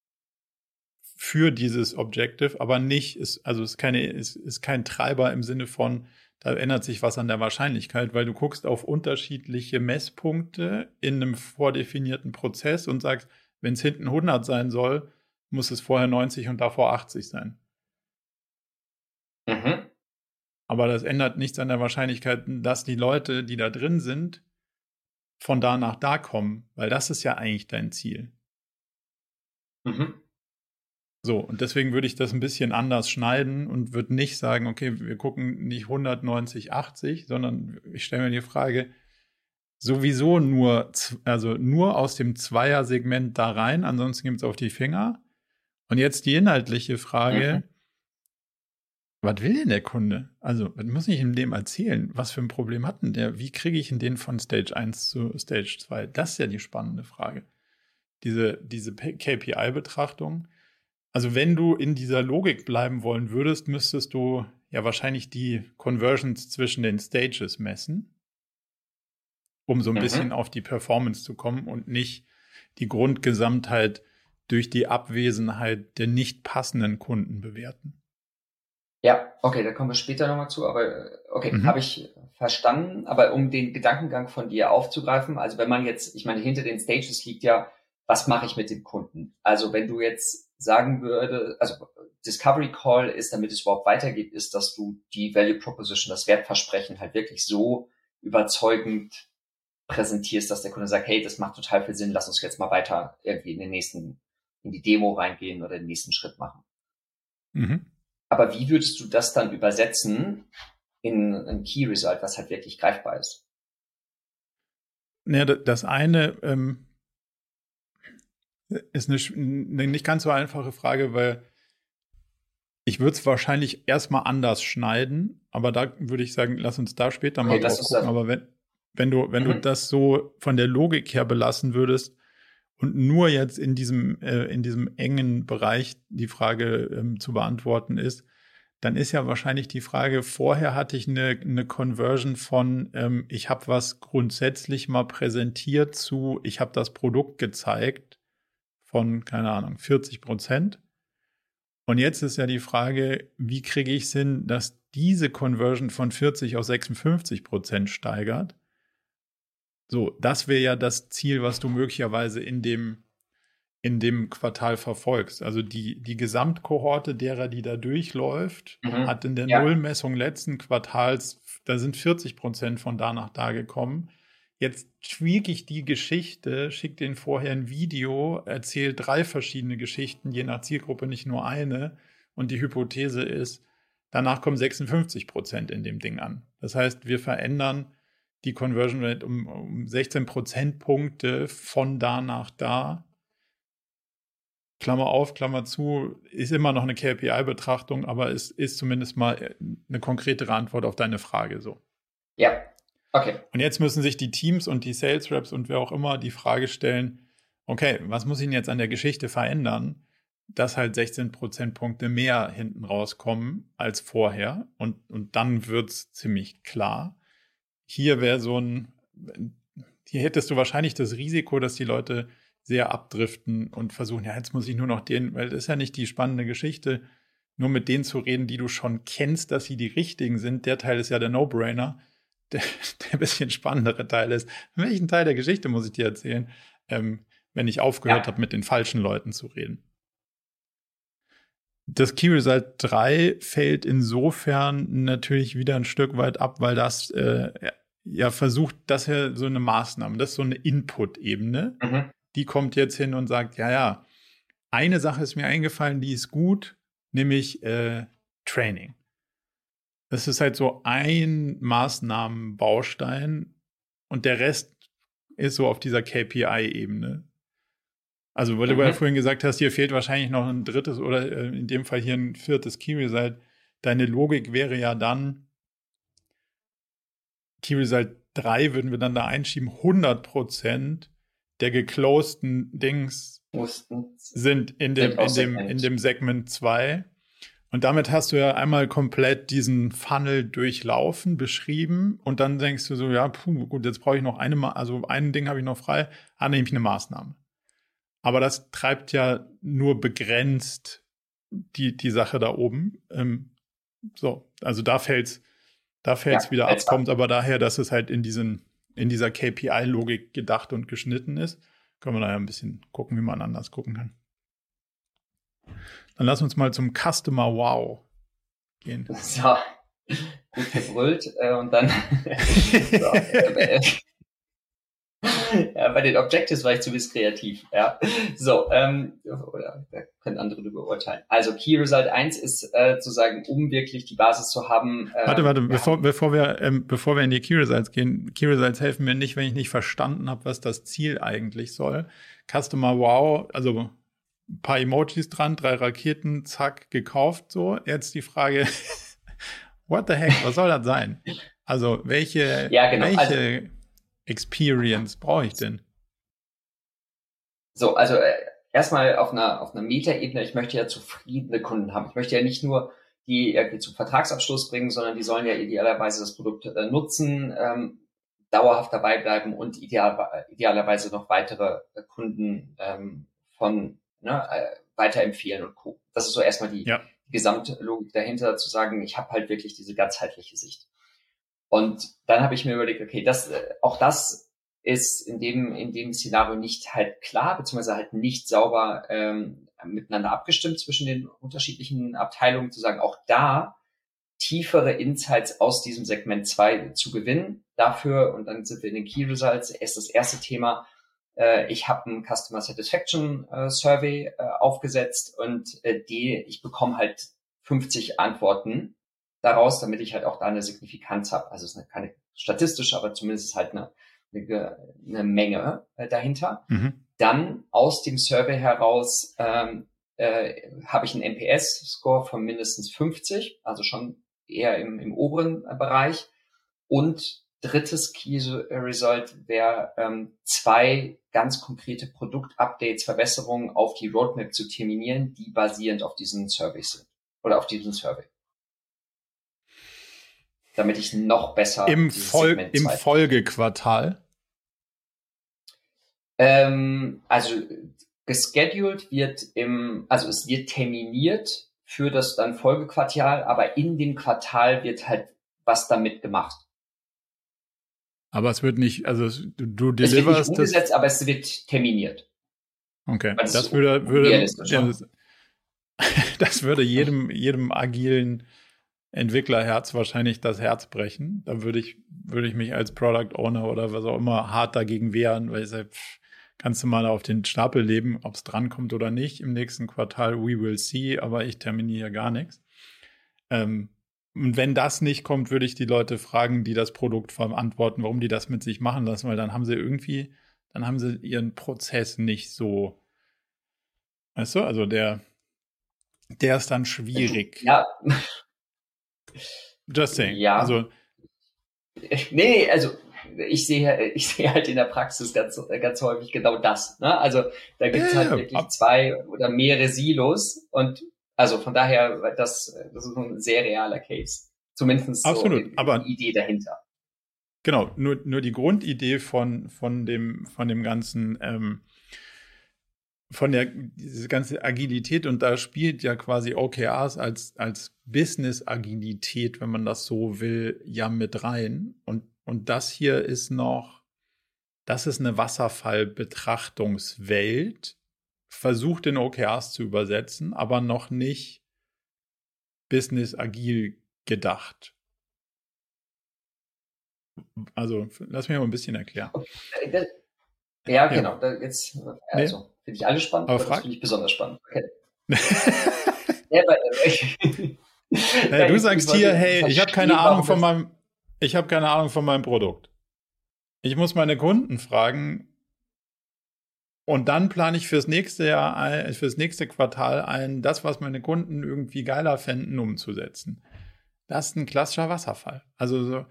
für dieses Objective, aber nicht, ist, also es ist keine, ist, ist kein Treiber im Sinne von, da ändert sich was an der Wahrscheinlichkeit, weil du guckst auf unterschiedliche Messpunkte in einem vordefinierten Prozess und sagst, wenn es hinten 100 sein soll, muss es vorher 90 und davor 80 sein. Mhm. Aber das ändert nichts an der Wahrscheinlichkeit, dass die Leute, die da drin sind, von da nach da kommen, weil das ist ja eigentlich dein Ziel. Mhm. So, und deswegen würde ich das ein bisschen anders schneiden und würde nicht sagen, okay, wir gucken nicht 190, 80, sondern ich stelle mir die Frage, sowieso nur, also nur aus dem Zweier-Segment da rein, ansonsten gibt es auf die Finger. Und jetzt die inhaltliche Frage, mhm. was will denn der Kunde? Also, was muss ich ihm dem erzählen? Was für ein Problem hat denn der? Wie kriege ich ihn den von Stage 1 zu Stage 2? Das ist ja die spannende Frage. Diese, diese KPI-Betrachtung. Also, wenn du in dieser Logik bleiben wollen würdest, müsstest du ja wahrscheinlich die Conversions zwischen den Stages messen, um so ein mhm. bisschen auf die Performance zu kommen und nicht die Grundgesamtheit durch die Abwesenheit der nicht passenden Kunden bewerten. Ja, okay, da kommen wir später nochmal zu, aber äh, okay, mhm. habe ich verstanden. Aber um den Gedankengang von dir aufzugreifen, also wenn man jetzt, ich meine, hinter den Stages liegt ja, was mache ich mit dem Kunden? Also wenn du jetzt sagen würde, also Discovery Call ist, damit es überhaupt weitergeht, ist, dass du die Value Proposition, das Wertversprechen halt wirklich so überzeugend präsentierst, dass der Kunde sagt, hey, das macht total viel Sinn, lass uns jetzt mal weiter irgendwie in den nächsten, in die Demo reingehen oder den nächsten Schritt machen. Mhm. Aber wie würdest du das dann übersetzen in ein Key Result, was halt wirklich greifbar ist? Naja, das eine ähm, ist eine, eine, nicht ganz so einfache Frage, weil ich würde es wahrscheinlich erstmal anders schneiden, aber da würde ich sagen, lass uns da später okay, mal drauf gucken. Aber wenn, wenn du, wenn mhm. du das so von der Logik her belassen würdest und nur jetzt in diesem, äh, in diesem engen Bereich die Frage ähm, zu beantworten ist, dann ist ja wahrscheinlich die Frage, vorher hatte ich eine, eine Conversion von, ähm, ich habe was grundsätzlich mal präsentiert zu, ich habe das Produkt gezeigt von, keine Ahnung, 40 Prozent. Und jetzt ist ja die Frage, wie kriege ich es hin, dass diese Conversion von 40 auf 56 Prozent steigert? So, das wäre ja das Ziel, was du möglicherweise in dem, in dem Quartal verfolgst. Also die, die Gesamtkohorte derer, die da durchläuft, mhm. hat in der ja. Nullmessung letzten Quartals, da sind 40 Prozent von da nach da gekommen. Jetzt tweak ich die Geschichte, schicke den vorher ein Video, erzähle drei verschiedene Geschichten, je nach Zielgruppe nicht nur eine. Und die Hypothese ist, danach kommen 56 Prozent in dem Ding an. Das heißt, wir verändern die Conversion Rate um, um 16 Prozentpunkte von da nach da. Klammer auf, Klammer zu, ist immer noch eine KPI-Betrachtung, aber es ist zumindest mal eine konkretere Antwort auf deine Frage so. Ja, Okay. Und jetzt müssen sich die Teams und die Sales Reps und wer auch immer die Frage stellen, okay, was muss ich denn jetzt an der Geschichte verändern, dass halt 16 Prozentpunkte mehr hinten rauskommen als vorher und, und dann wird's ziemlich klar. Hier wäre so ein, hier hättest du wahrscheinlich das Risiko, dass die Leute sehr abdriften und versuchen, ja, jetzt muss ich nur noch den, weil das ist ja nicht die spannende Geschichte, nur mit denen zu reden, die du schon kennst, dass sie die richtigen sind. Der Teil ist ja der No-Brainer der, der bisschen spannendere Teil ist. Welchen Teil der Geschichte muss ich dir erzählen, ähm, wenn ich aufgehört ja. habe, mit den falschen Leuten zu reden? Das Key Result 3 fällt insofern natürlich wieder ein Stück weit ab, weil das äh, ja versucht, das ja so eine Maßnahme, das ist so eine Input-Ebene. Mhm. Die kommt jetzt hin und sagt, ja, ja, eine Sache ist mir eingefallen, die ist gut, nämlich äh, Training. Das ist halt so ein Maßnahmenbaustein und der Rest ist so auf dieser KPI-Ebene. Also, weil mhm. du ja vorhin gesagt hast, hier fehlt wahrscheinlich noch ein drittes oder äh, in dem Fall hier ein viertes Key Result. Deine Logik wäre ja dann, Key Result 3 würden wir dann da einschieben, 100% der geclosten Dings sind in dem, in dem, in dem Segment 2 und damit hast du ja einmal komplett diesen Funnel durchlaufen, beschrieben und dann denkst du so, ja, puh, gut, jetzt brauche ich noch eine, also ein Ding habe ich noch frei, ah, nehme ich eine Maßnahme. Aber das treibt ja nur begrenzt die, die Sache da oben. Ähm, so, also da fällt's, da fällt's ja, wieder ab, kommt aber daher, dass es halt in diesen, in dieser KPI-Logik gedacht und geschnitten ist. Können wir da ja ein bisschen gucken, wie man anders gucken kann. Dann lass uns mal zum Customer Wow gehen. So, gut gebrüllt äh, und dann so, äh, ja, bei den Objectives war ich zu bisschen kreativ. Ja. So, ähm, oder da können andere darüber urteilen. Also Key Result 1 ist äh, zu sagen, um wirklich die Basis zu haben. Äh, warte, warte, ja. bevor, bevor, wir, ähm, bevor wir in die Key Results gehen, Key Results helfen mir nicht, wenn ich nicht verstanden habe, was das Ziel eigentlich soll. Customer Wow, also ein paar Emojis dran, drei Raketen, zack, gekauft. So, jetzt die Frage, What the heck? Was soll das sein? Also, welche, ja, genau. welche also, Experience brauche ich denn? So, also äh, erstmal auf einer, auf einer Metaebene, ich möchte ja zufriedene Kunden haben. Ich möchte ja nicht nur die irgendwie zum Vertragsabschluss bringen, sondern die sollen ja idealerweise das Produkt äh, nutzen, ähm, dauerhaft dabei bleiben und ideal, idealerweise noch weitere äh, Kunden ähm, von ne, äh, weiterempfehlen und Co. Das ist so erstmal die, ja. Gesamtlogik dahinter, zu sagen, ich habe halt wirklich diese ganzheitliche Sicht. Und dann habe ich mir überlegt, okay, das, äh, auch das ist in dem, in dem Szenario nicht halt klar, beziehungsweise halt nicht sauber ähm, miteinander abgestimmt zwischen den unterschiedlichen Abteilungen, zu sagen, auch da tiefere Insights aus diesem Segment 2 zu gewinnen. Dafür, und dann sind wir in den Key Results, ist das erste Thema, ich habe ein Customer Satisfaction äh, Survey äh, aufgesetzt und äh, die, ich bekomme halt 50 Antworten daraus, damit ich halt auch da eine Signifikanz habe. Also es ist eine, keine statistische, aber zumindest halt eine, eine, eine Menge äh, dahinter. Mhm. Dann aus dem Survey heraus ähm, äh, habe ich einen NPS-Score von mindestens 50, also schon eher im, im oberen äh, Bereich. Und drittes Key Result wäre ähm, zwei ganz konkrete Produktupdates, Verbesserungen auf die Roadmap zu terminieren, die basierend auf diesen Surveys sind oder auf diesem Survey damit ich noch besser im, Fol im Folgequartal. Ähm, also gescheduled wird im, also es wird terminiert für das dann Folgequartal, aber in dem Quartal wird halt was damit gemacht. Aber es wird nicht, also du, du deliverst es wird nicht umgesetzt, das, aber es wird terminiert. Okay, das, das würde, würde ja, das würde jedem, jedem agilen Entwicklerherz wahrscheinlich das Herz brechen. Da würde ich, würde ich mich als Product Owner oder was auch immer hart dagegen wehren, weil ich sage, pff, kannst du mal auf den Stapel leben, ob es drankommt oder nicht im nächsten Quartal, we will see, aber ich terminiere gar nichts. Ähm, und wenn das nicht kommt, würde ich die Leute fragen, die das Produkt verantworten, warum die das mit sich machen lassen, weil dann haben sie irgendwie, dann haben sie ihren Prozess nicht so, weißt du, also der, der ist dann schwierig. Ja, Just saying. Ja. Also, nee, also ich sehe, ich sehe halt in der Praxis ganz, ganz häufig genau das. Ne? Also da gibt es halt wirklich zwei oder mehrere Silos und also von daher, das, das ist ein sehr realer Case. Zumindest Absolut, so die, aber die Idee dahinter. Genau, nur, nur die Grundidee von, von, dem, von dem ganzen ähm, von der diese ganze Agilität und da spielt ja quasi OKRs als als Business Agilität, wenn man das so will, ja mit rein und und das hier ist noch das ist eine Wasserfallbetrachtungswelt versucht in OKRs zu übersetzen, aber noch nicht Business agil gedacht. Also, lass mich mal ein bisschen erklären. Ja, genau. Ja. Jetzt, also, nee. finde ich alles spannend, aber, aber das finde ich besonders spannend. Okay. ja, äh, ja, du sagst hier, hey, ich habe keine Ahnung von meinem, ich habe keine Ahnung von meinem Produkt. Ich muss meine Kunden fragen und dann plane ich fürs nächste Jahr, ein, fürs nächste Quartal ein, das, was meine Kunden irgendwie geiler fänden, umzusetzen. Das ist ein klassischer Wasserfall. Also so,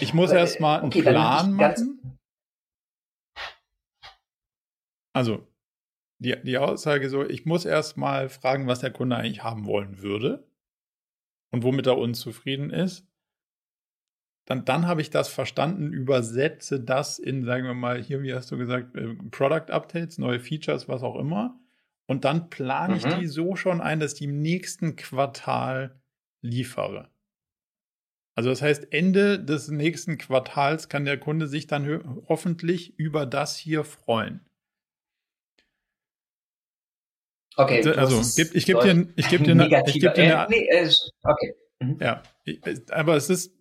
ich muss erst mal einen okay, Plan machen. Also, die, die Aussage so, ich muss erst mal fragen, was der Kunde eigentlich haben wollen würde und womit er unzufrieden ist. Dann, dann habe ich das verstanden, übersetze das in, sagen wir mal, hier, wie hast du gesagt, äh, Product Updates, neue Features, was auch immer. Und dann plane mhm. ich die so schon ein, dass ich die im nächsten Quartal liefere. Also das heißt, Ende des nächsten Quartals kann der Kunde sich dann hoffentlich über das hier freuen. Okay. Also, geb, ich gebe dir, ich gebe dir, eine, ich geb dir eine, nee, äh, okay. Mhm. Ja, aber es ist,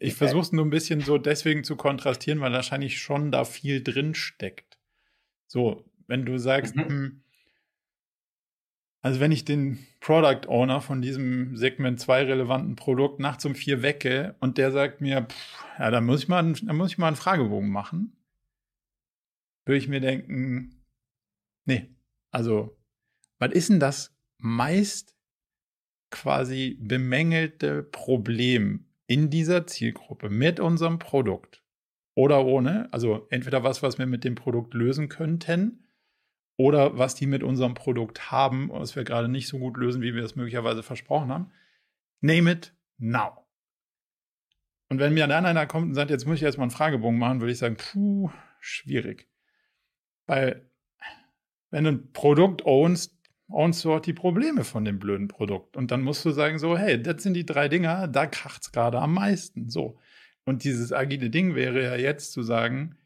ich versuche es nur ein bisschen so deswegen zu kontrastieren, weil wahrscheinlich schon da viel drin steckt. So, wenn du sagst, mhm. hm, also wenn ich den Product Owner von diesem Segment 2 relevanten Produkt nachts um vier wecke und der sagt mir, pff, ja, da muss ich mal, da muss ich mal einen Fragebogen machen, würde ich mir denken, nee, also was ist denn das meist quasi bemängelte Problem in dieser Zielgruppe mit unserem Produkt oder ohne, also entweder was, was wir mit dem Produkt lösen könnten oder was die mit unserem Produkt haben, was wir gerade nicht so gut lösen, wie wir es möglicherweise versprochen haben. Name it now. Und wenn mir dann einer kommt und sagt, jetzt muss ich erstmal einen Fragebogen machen, würde ich sagen, puh, schwierig. Weil, wenn du ein Produkt ownst, du auch die Probleme von dem blöden Produkt. Und dann musst du sagen, so, hey, das sind die drei Dinger, da kracht es gerade am meisten. So. Und dieses agile Ding wäre ja jetzt zu sagen,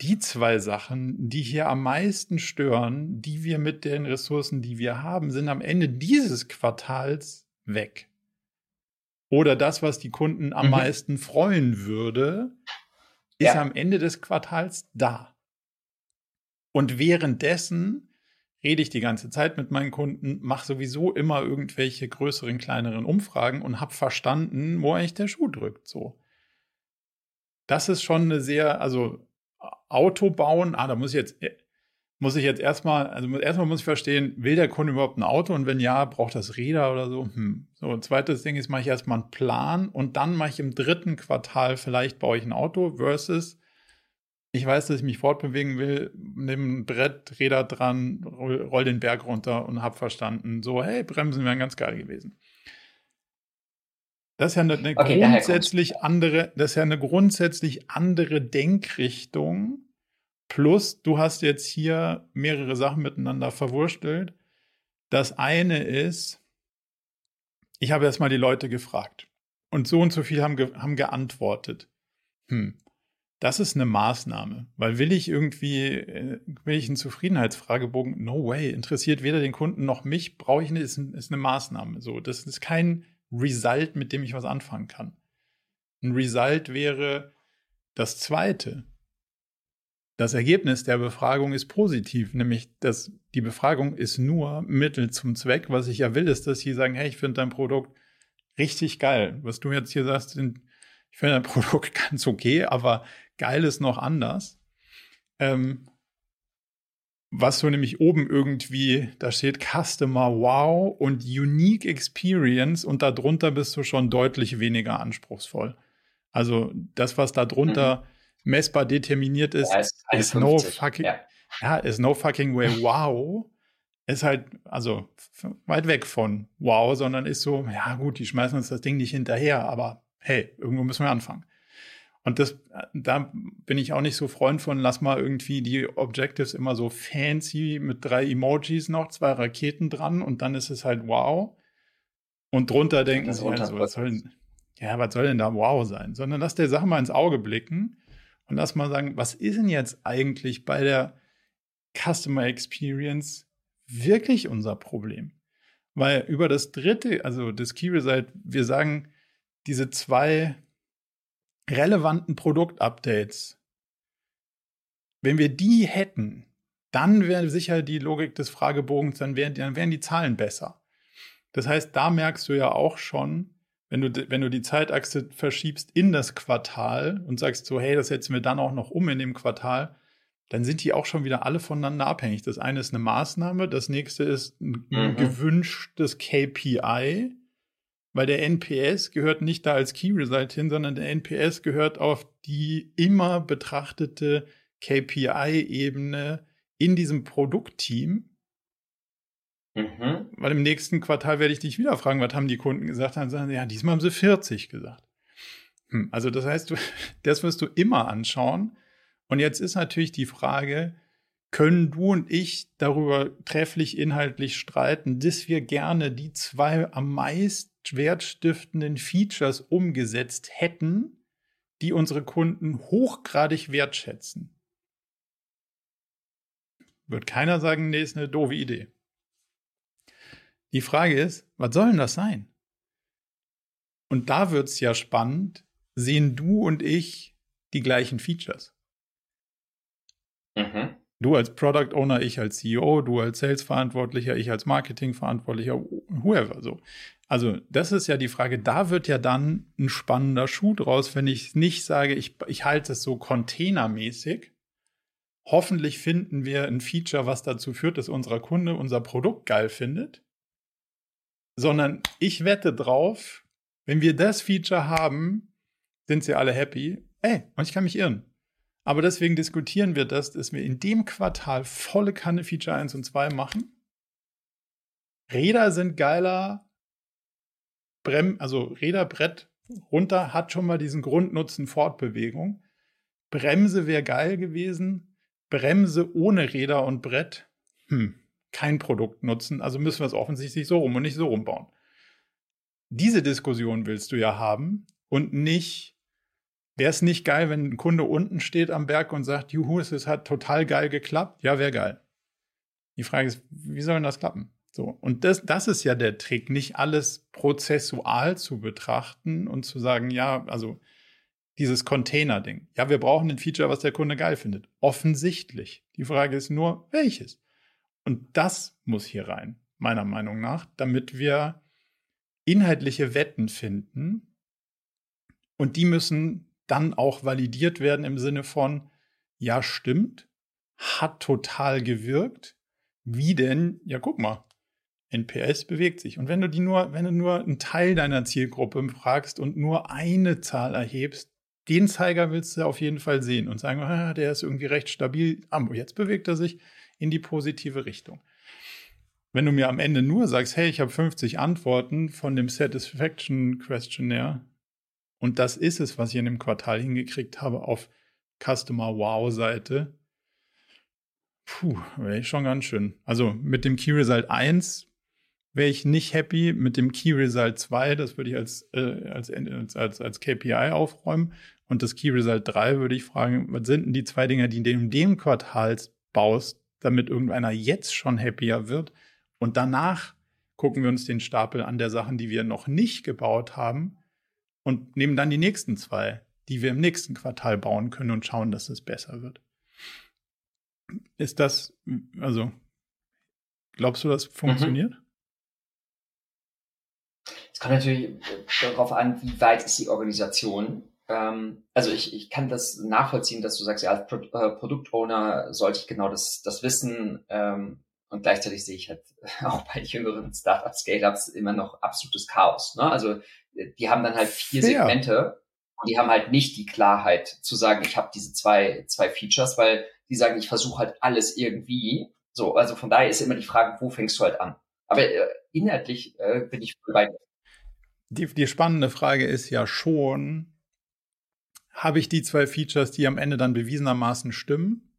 die zwei Sachen, die hier am meisten stören, die wir mit den Ressourcen, die wir haben, sind am Ende dieses Quartals weg. Oder das, was die Kunden am mhm. meisten freuen würde, ist ja. am Ende des Quartals da. Und währenddessen rede ich die ganze Zeit mit meinen Kunden, mache sowieso immer irgendwelche größeren, kleineren Umfragen und habe verstanden, wo eigentlich der Schuh drückt. So. Das ist schon eine sehr, also Auto bauen, ah, da muss ich jetzt, muss ich jetzt erstmal, also erstmal muss ich verstehen, will der Kunde überhaupt ein Auto und wenn ja, braucht das Räder oder so? Hm. So, zweites Ding ist, mache ich erstmal einen Plan und dann mache ich im dritten Quartal, vielleicht baue ich ein Auto versus ich weiß, dass ich mich fortbewegen will, nehme ein Brett, Räder dran, roll, roll den Berg runter und habe verstanden, so, hey, Bremsen wären ganz geil gewesen. Das ist ja eine, eine okay, grundsätzlich andere, das ist ja eine grundsätzlich andere Denkrichtung. Plus, du hast jetzt hier mehrere Sachen miteinander verwurstelt. Das eine ist, ich habe erstmal die Leute gefragt. Und so und so viel haben, ge haben geantwortet. Hm, das ist eine Maßnahme. Weil will ich irgendwie, äh, will ich einen Zufriedenheitsfragebogen? No way. Interessiert weder den Kunden noch mich. Brauche ich eine, ist, ist eine Maßnahme. So, das ist kein Result, mit dem ich was anfangen kann. Ein Result wäre das zweite. Das Ergebnis der Befragung ist positiv, nämlich dass die Befragung ist nur Mittel zum Zweck. Was ich ja will, ist, dass sie sagen, hey, ich finde dein Produkt richtig geil. Was du jetzt hier sagst, ich finde dein Produkt ganz okay, aber geil ist noch anders. Ähm, was so nämlich oben irgendwie, da steht Customer Wow und Unique Experience und darunter bist du schon deutlich weniger anspruchsvoll. Also das, was da drunter mhm. messbar determiniert ist, ja, ist, ist no fucking, ja. ja, ist no fucking way wow. Ist halt, also weit weg von wow, sondern ist so, ja gut, die schmeißen uns das Ding nicht hinterher, aber hey, irgendwo müssen wir anfangen. Und das, da bin ich auch nicht so Freund von, lass mal irgendwie die Objectives immer so fancy mit drei Emojis noch, zwei Raketen dran und dann ist es halt wow. Und drunter denken sie halt so, was soll, denn, ja, was soll denn da wow sein? Sondern lass der Sache mal ins Auge blicken und lass mal sagen, was ist denn jetzt eigentlich bei der Customer Experience wirklich unser Problem? Weil über das dritte, also das Key Result, wir sagen, diese zwei relevanten Produktupdates, wenn wir die hätten, dann wäre sicher die Logik des Fragebogens, dann wären, dann wären die Zahlen besser. Das heißt, da merkst du ja auch schon, wenn du, wenn du die Zeitachse verschiebst in das Quartal und sagst so, hey, das setzen wir dann auch noch um in dem Quartal, dann sind die auch schon wieder alle voneinander abhängig. Das eine ist eine Maßnahme, das nächste ist ein mhm. gewünschtes KPI weil der NPS gehört nicht da als Key Result hin, sondern der NPS gehört auf die immer betrachtete KPI-Ebene in diesem Produktteam. Mhm. Weil im nächsten Quartal werde ich dich wieder fragen, was haben die Kunden gesagt? Dann sagen sie, ja, diesmal haben sie 40 gesagt. Hm, also das heißt, du, das wirst du immer anschauen. Und jetzt ist natürlich die Frage, können du und ich darüber trefflich inhaltlich streiten, dass wir gerne die zwei am meisten wertstiftenden Features umgesetzt hätten, die unsere Kunden hochgradig wertschätzen. Wird keiner sagen, nee, ist eine doofe Idee. Die Frage ist, was soll denn das sein? Und da wird es ja spannend, sehen du und ich die gleichen Features? Mhm. Du als Product Owner, ich als CEO, du als Sales Verantwortlicher, ich als Marketing Verantwortlicher, whoever so. Also, das ist ja die Frage, da wird ja dann ein spannender Schuh draus, wenn ich nicht sage, ich, ich halte es so containermäßig. Hoffentlich finden wir ein Feature, was dazu führt, dass unser Kunde unser Produkt geil findet. sondern ich wette drauf, wenn wir das Feature haben, sind sie alle happy. Ey, und ich kann mich irren. Aber deswegen diskutieren wir das, dass wir in dem Quartal volle Kanne Feature 1 und 2 machen. Räder sind geiler. Brem, also Räderbrett runter hat schon mal diesen Grundnutzen Fortbewegung. Bremse wäre geil gewesen. Bremse ohne Räder und Brett. Hm, kein Produkt nutzen. Also müssen wir es offensichtlich so rum und nicht so rumbauen. Diese Diskussion willst du ja haben und nicht, Wäre es nicht geil, wenn ein Kunde unten steht am Berg und sagt, juhu, es hat total geil geklappt? Ja, wäre geil. Die Frage ist, wie soll denn das klappen? So. Und das, das ist ja der Trick, nicht alles prozessual zu betrachten und zu sagen, ja, also dieses Container-Ding. Ja, wir brauchen ein Feature, was der Kunde geil findet. Offensichtlich. Die Frage ist nur, welches? Und das muss hier rein, meiner Meinung nach, damit wir inhaltliche Wetten finden. Und die müssen dann auch validiert werden im Sinne von, ja, stimmt, hat total gewirkt. Wie denn? Ja, guck mal. NPS bewegt sich. Und wenn du die nur, wenn du nur einen Teil deiner Zielgruppe fragst und nur eine Zahl erhebst, den Zeiger willst du auf jeden Fall sehen und sagen, ah, der ist irgendwie recht stabil. Ah, jetzt bewegt er sich in die positive Richtung. Wenn du mir am Ende nur sagst, hey, ich habe 50 Antworten von dem Satisfaction Questionnaire, und das ist es, was ich in dem Quartal hingekriegt habe auf Customer Wow-Seite. Puh, wäre ich schon ganz schön. Also mit dem Key Result 1 wäre ich nicht happy. Mit dem Key Result 2, das würde ich als, äh, als, als, als KPI aufräumen. Und das Key Result 3 würde ich fragen, was sind denn die zwei Dinge, die du in dem Quartal baust, damit irgendeiner jetzt schon happier wird? Und danach gucken wir uns den Stapel an der Sachen, die wir noch nicht gebaut haben und nehmen dann die nächsten zwei, die wir im nächsten Quartal bauen können und schauen, dass es besser wird. Ist das, also, glaubst du, das funktioniert? Es kommt natürlich darauf an, wie weit ist die Organisation. Ähm, also ich, ich kann das nachvollziehen, dass du sagst, ja, als Pro äh, Produktowner sollte ich genau das, das wissen. Ähm, und gleichzeitig sehe ich halt auch bei jüngeren Startup Scale-Ups immer noch absolutes Chaos. Ne? Also die haben dann halt vier Fair. Segmente und die haben halt nicht die Klarheit zu sagen, ich habe diese zwei, zwei Features, weil die sagen, ich versuche halt alles irgendwie. So, also von daher ist immer die Frage, wo fängst du halt an? Aber äh, inhaltlich äh, bin ich voll bei Die, die spannende Frage ist ja schon, habe ich die zwei Features, die am Ende dann bewiesenermaßen stimmen?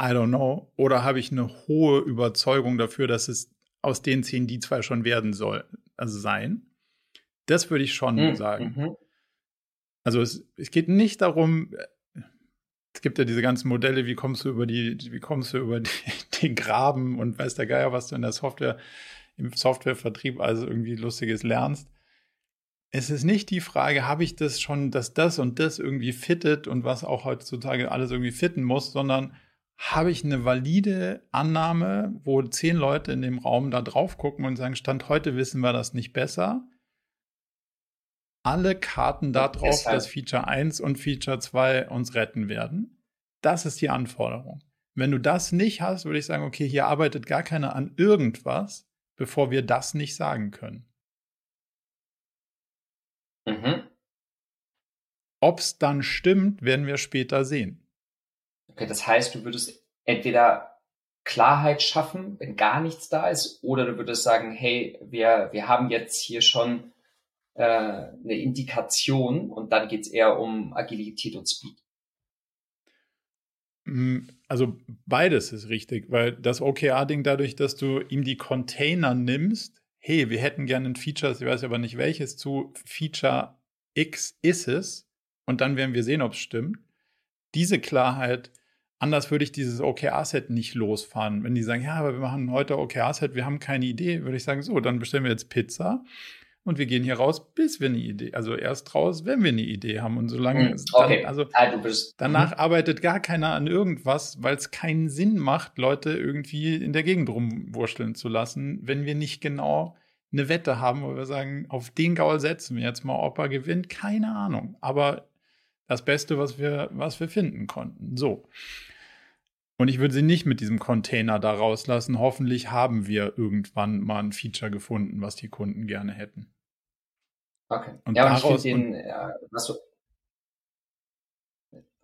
I don't know. Oder habe ich eine hohe Überzeugung dafür, dass es aus den zehn die zwei schon werden soll, also sein? Das würde ich schon mhm. sagen. Also es, es geht nicht darum, es gibt ja diese ganzen Modelle, wie kommst du über die, wie kommst du über die, den Graben und weiß der Geier, was du in der Software, im Softwarevertrieb also irgendwie Lustiges lernst. Es ist nicht die Frage, habe ich das schon, dass das und das irgendwie fittet und was auch heutzutage alles irgendwie fitten muss, sondern habe ich eine valide Annahme, wo zehn Leute in dem Raum da drauf gucken und sagen, Stand heute wissen wir das nicht besser alle Karten darauf, dass Feature 1 und Feature 2 uns retten werden. Das ist die Anforderung. Wenn du das nicht hast, würde ich sagen, okay, hier arbeitet gar keiner an irgendwas, bevor wir das nicht sagen können. Mhm. Ob es dann stimmt, werden wir später sehen. Okay, das heißt, du würdest entweder Klarheit schaffen, wenn gar nichts da ist, oder du würdest sagen, hey, wir, wir haben jetzt hier schon äh, eine Indikation und dann geht es eher um Agilität und Speed. Mm, also beides ist richtig, weil das OKR-Ding dadurch, dass du ihm die Container nimmst, hey, wir hätten gerne ein Feature, ich weiß aber nicht welches, zu Feature X ist es und dann werden wir sehen, ob es stimmt. Diese Klarheit, anders würde ich dieses OKR-Set nicht losfahren. Wenn die sagen, ja, aber wir machen heute OKR-Set, wir haben keine Idee, würde ich sagen, so, dann bestellen wir jetzt Pizza und wir gehen hier raus, bis wir eine Idee, also erst raus, wenn wir eine Idee haben. Und solange, mhm. okay. dann, also ah, danach mhm. arbeitet gar keiner an irgendwas, weil es keinen Sinn macht, Leute irgendwie in der Gegend rumwurschteln zu lassen, wenn wir nicht genau eine Wette haben, wo wir sagen, auf den Gaul setzen wir jetzt mal, ob er gewinnt, keine Ahnung. Aber das Beste, was wir, was wir finden konnten. So. Und ich würde sie nicht mit diesem Container da rauslassen. Hoffentlich haben wir irgendwann mal ein Feature gefunden, was die Kunden gerne hätten. Okay. Und ja, und ich finde den, ja, was.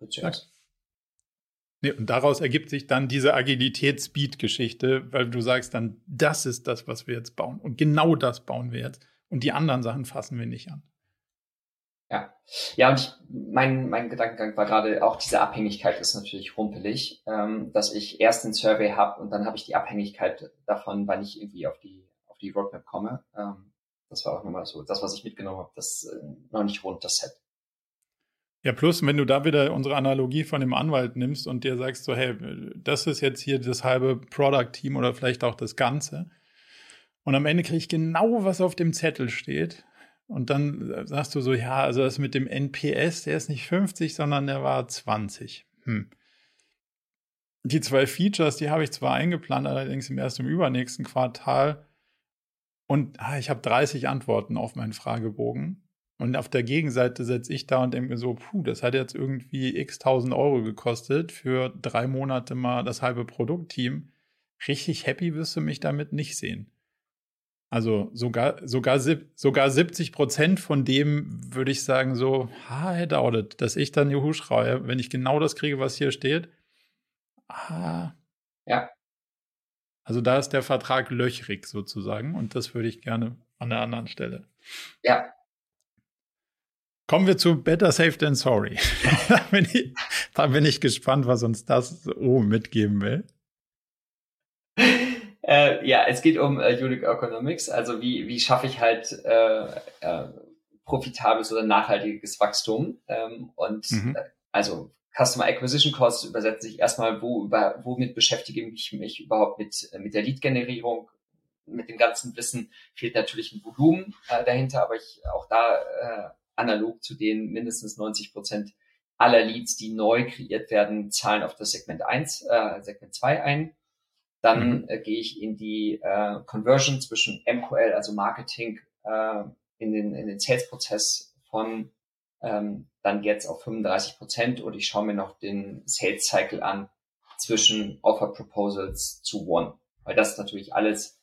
Zuerst. Nee, und daraus ergibt sich dann diese Agilität-Speed-Geschichte, weil du sagst dann, das ist das, was wir jetzt bauen. Und genau das bauen wir jetzt. Und die anderen Sachen fassen wir nicht an. Ja, ja, und ich, mein, mein Gedankengang war gerade, auch diese Abhängigkeit ist natürlich rumpelig, ähm, dass ich erst ein Survey habe und dann habe ich die Abhängigkeit davon, wann ich irgendwie auf die, auf die Roadmap komme. Ähm, das war auch nochmal so, das, was ich mitgenommen habe, das äh, noch nicht rund, das Set. Ja, plus, wenn du da wieder unsere Analogie von dem Anwalt nimmst und dir sagst, so, hey, das ist jetzt hier das halbe Product-Team oder vielleicht auch das Ganze. Und am Ende kriege ich genau, was auf dem Zettel steht. Und dann sagst du so, ja, also das mit dem NPS, der ist nicht 50, sondern der war 20. Hm. Die zwei Features, die habe ich zwar eingeplant, allerdings im ersten, im übernächsten Quartal. Und ah, ich habe 30 Antworten auf meinen Fragebogen. Und auf der Gegenseite setze ich da und denke mir so, puh, das hat jetzt irgendwie x tausend Euro gekostet für drei Monate mal das halbe Produktteam. Richtig happy wirst du mich damit nicht sehen. Also sogar, sogar, sogar 70 Prozent von dem würde ich sagen so, ha, Head Audit, dass ich dann Juhu schreie, wenn ich genau das kriege, was hier steht. Ah. Ja. Also da ist der Vertrag löchrig sozusagen und das würde ich gerne an der anderen Stelle. Ja. Kommen wir zu Better Safe Than Sorry. da, bin ich, da bin ich gespannt, was uns das so mitgeben will. Äh, ja, es geht um äh, Unique Economics, also wie, wie schaffe ich halt äh, äh, profitables oder nachhaltiges Wachstum. Ähm, und mhm. äh, also Customer Acquisition Costs übersetzt sich erstmal, wo über, womit beschäftige ich mich überhaupt mit, äh, mit der Lead-Generierung, mit dem ganzen Wissen fehlt natürlich ein Volumen äh, dahinter, aber ich auch da äh, analog zu den mindestens 90 Prozent aller Leads, die neu kreiert werden, zahlen auf das Segment 1, äh, Segment 2 ein. Dann mhm. äh, gehe ich in die äh, Conversion zwischen MQL, also Marketing, äh, in den, in den Sales-Prozess von ähm, dann jetzt auf 35 Prozent und ich schaue mir noch den Sales Cycle an zwischen Offer Proposals zu One, weil das natürlich alles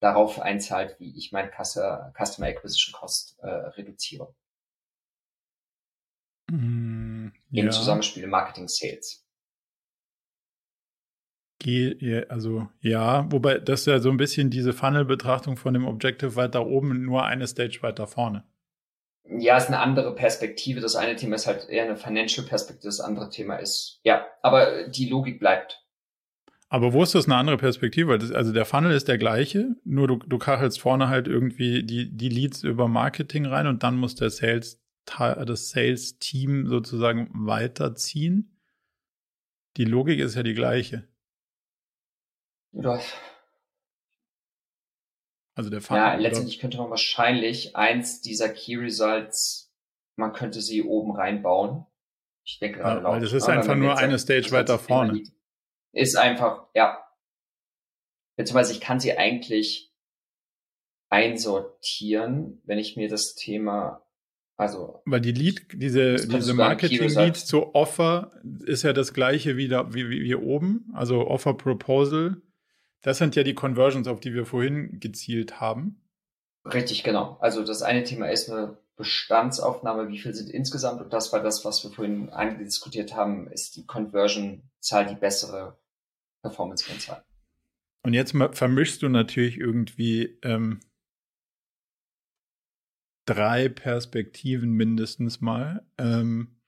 darauf einzahlt, wie ich mein Customer Acquisition Cost äh, reduziere. Mm, ja. Im Zusammenspiel Marketing Sales also ja, wobei das ist ja so ein bisschen diese Funnel-Betrachtung von dem Objective weiter oben, nur eine Stage weiter vorne. Ja, ist eine andere Perspektive. Das eine Thema ist halt eher eine Financial Perspektive, das andere Thema ist, ja, aber die Logik bleibt. Aber wo ist das eine andere Perspektive? also der Funnel ist der gleiche, nur du, du kachelst vorne halt irgendwie die, die Leads über Marketing rein und dann muss der Sales, das Sales-Team sozusagen weiterziehen. Die Logik ist ja die gleiche. Oder also der Fall. Ja, letztendlich könnte man wahrscheinlich eins dieser Key Results, man könnte sie oben reinbauen. Ich denke gerade ja, laut. Weil das ist einfach nur eine Stage weiter vorne. Ist einfach, ja. Beziehungsweise ich kann sie eigentlich einsortieren, wenn ich mir das Thema also, weil die Lead, diese, diese Marketing-Lead zu Offer ist ja das gleiche wie, wie, wie oben. Also Offer Proposal das sind ja die Conversions, auf die wir vorhin gezielt haben. Richtig, genau. Also das eine Thema ist eine Bestandsaufnahme, wie viel sind insgesamt und das war das, was wir vorhin diskutiert haben, ist die Conversion-Zahl die bessere Performance-Kennzahl. Und jetzt vermischst du natürlich irgendwie ähm, drei Perspektiven mindestens mal. Ähm,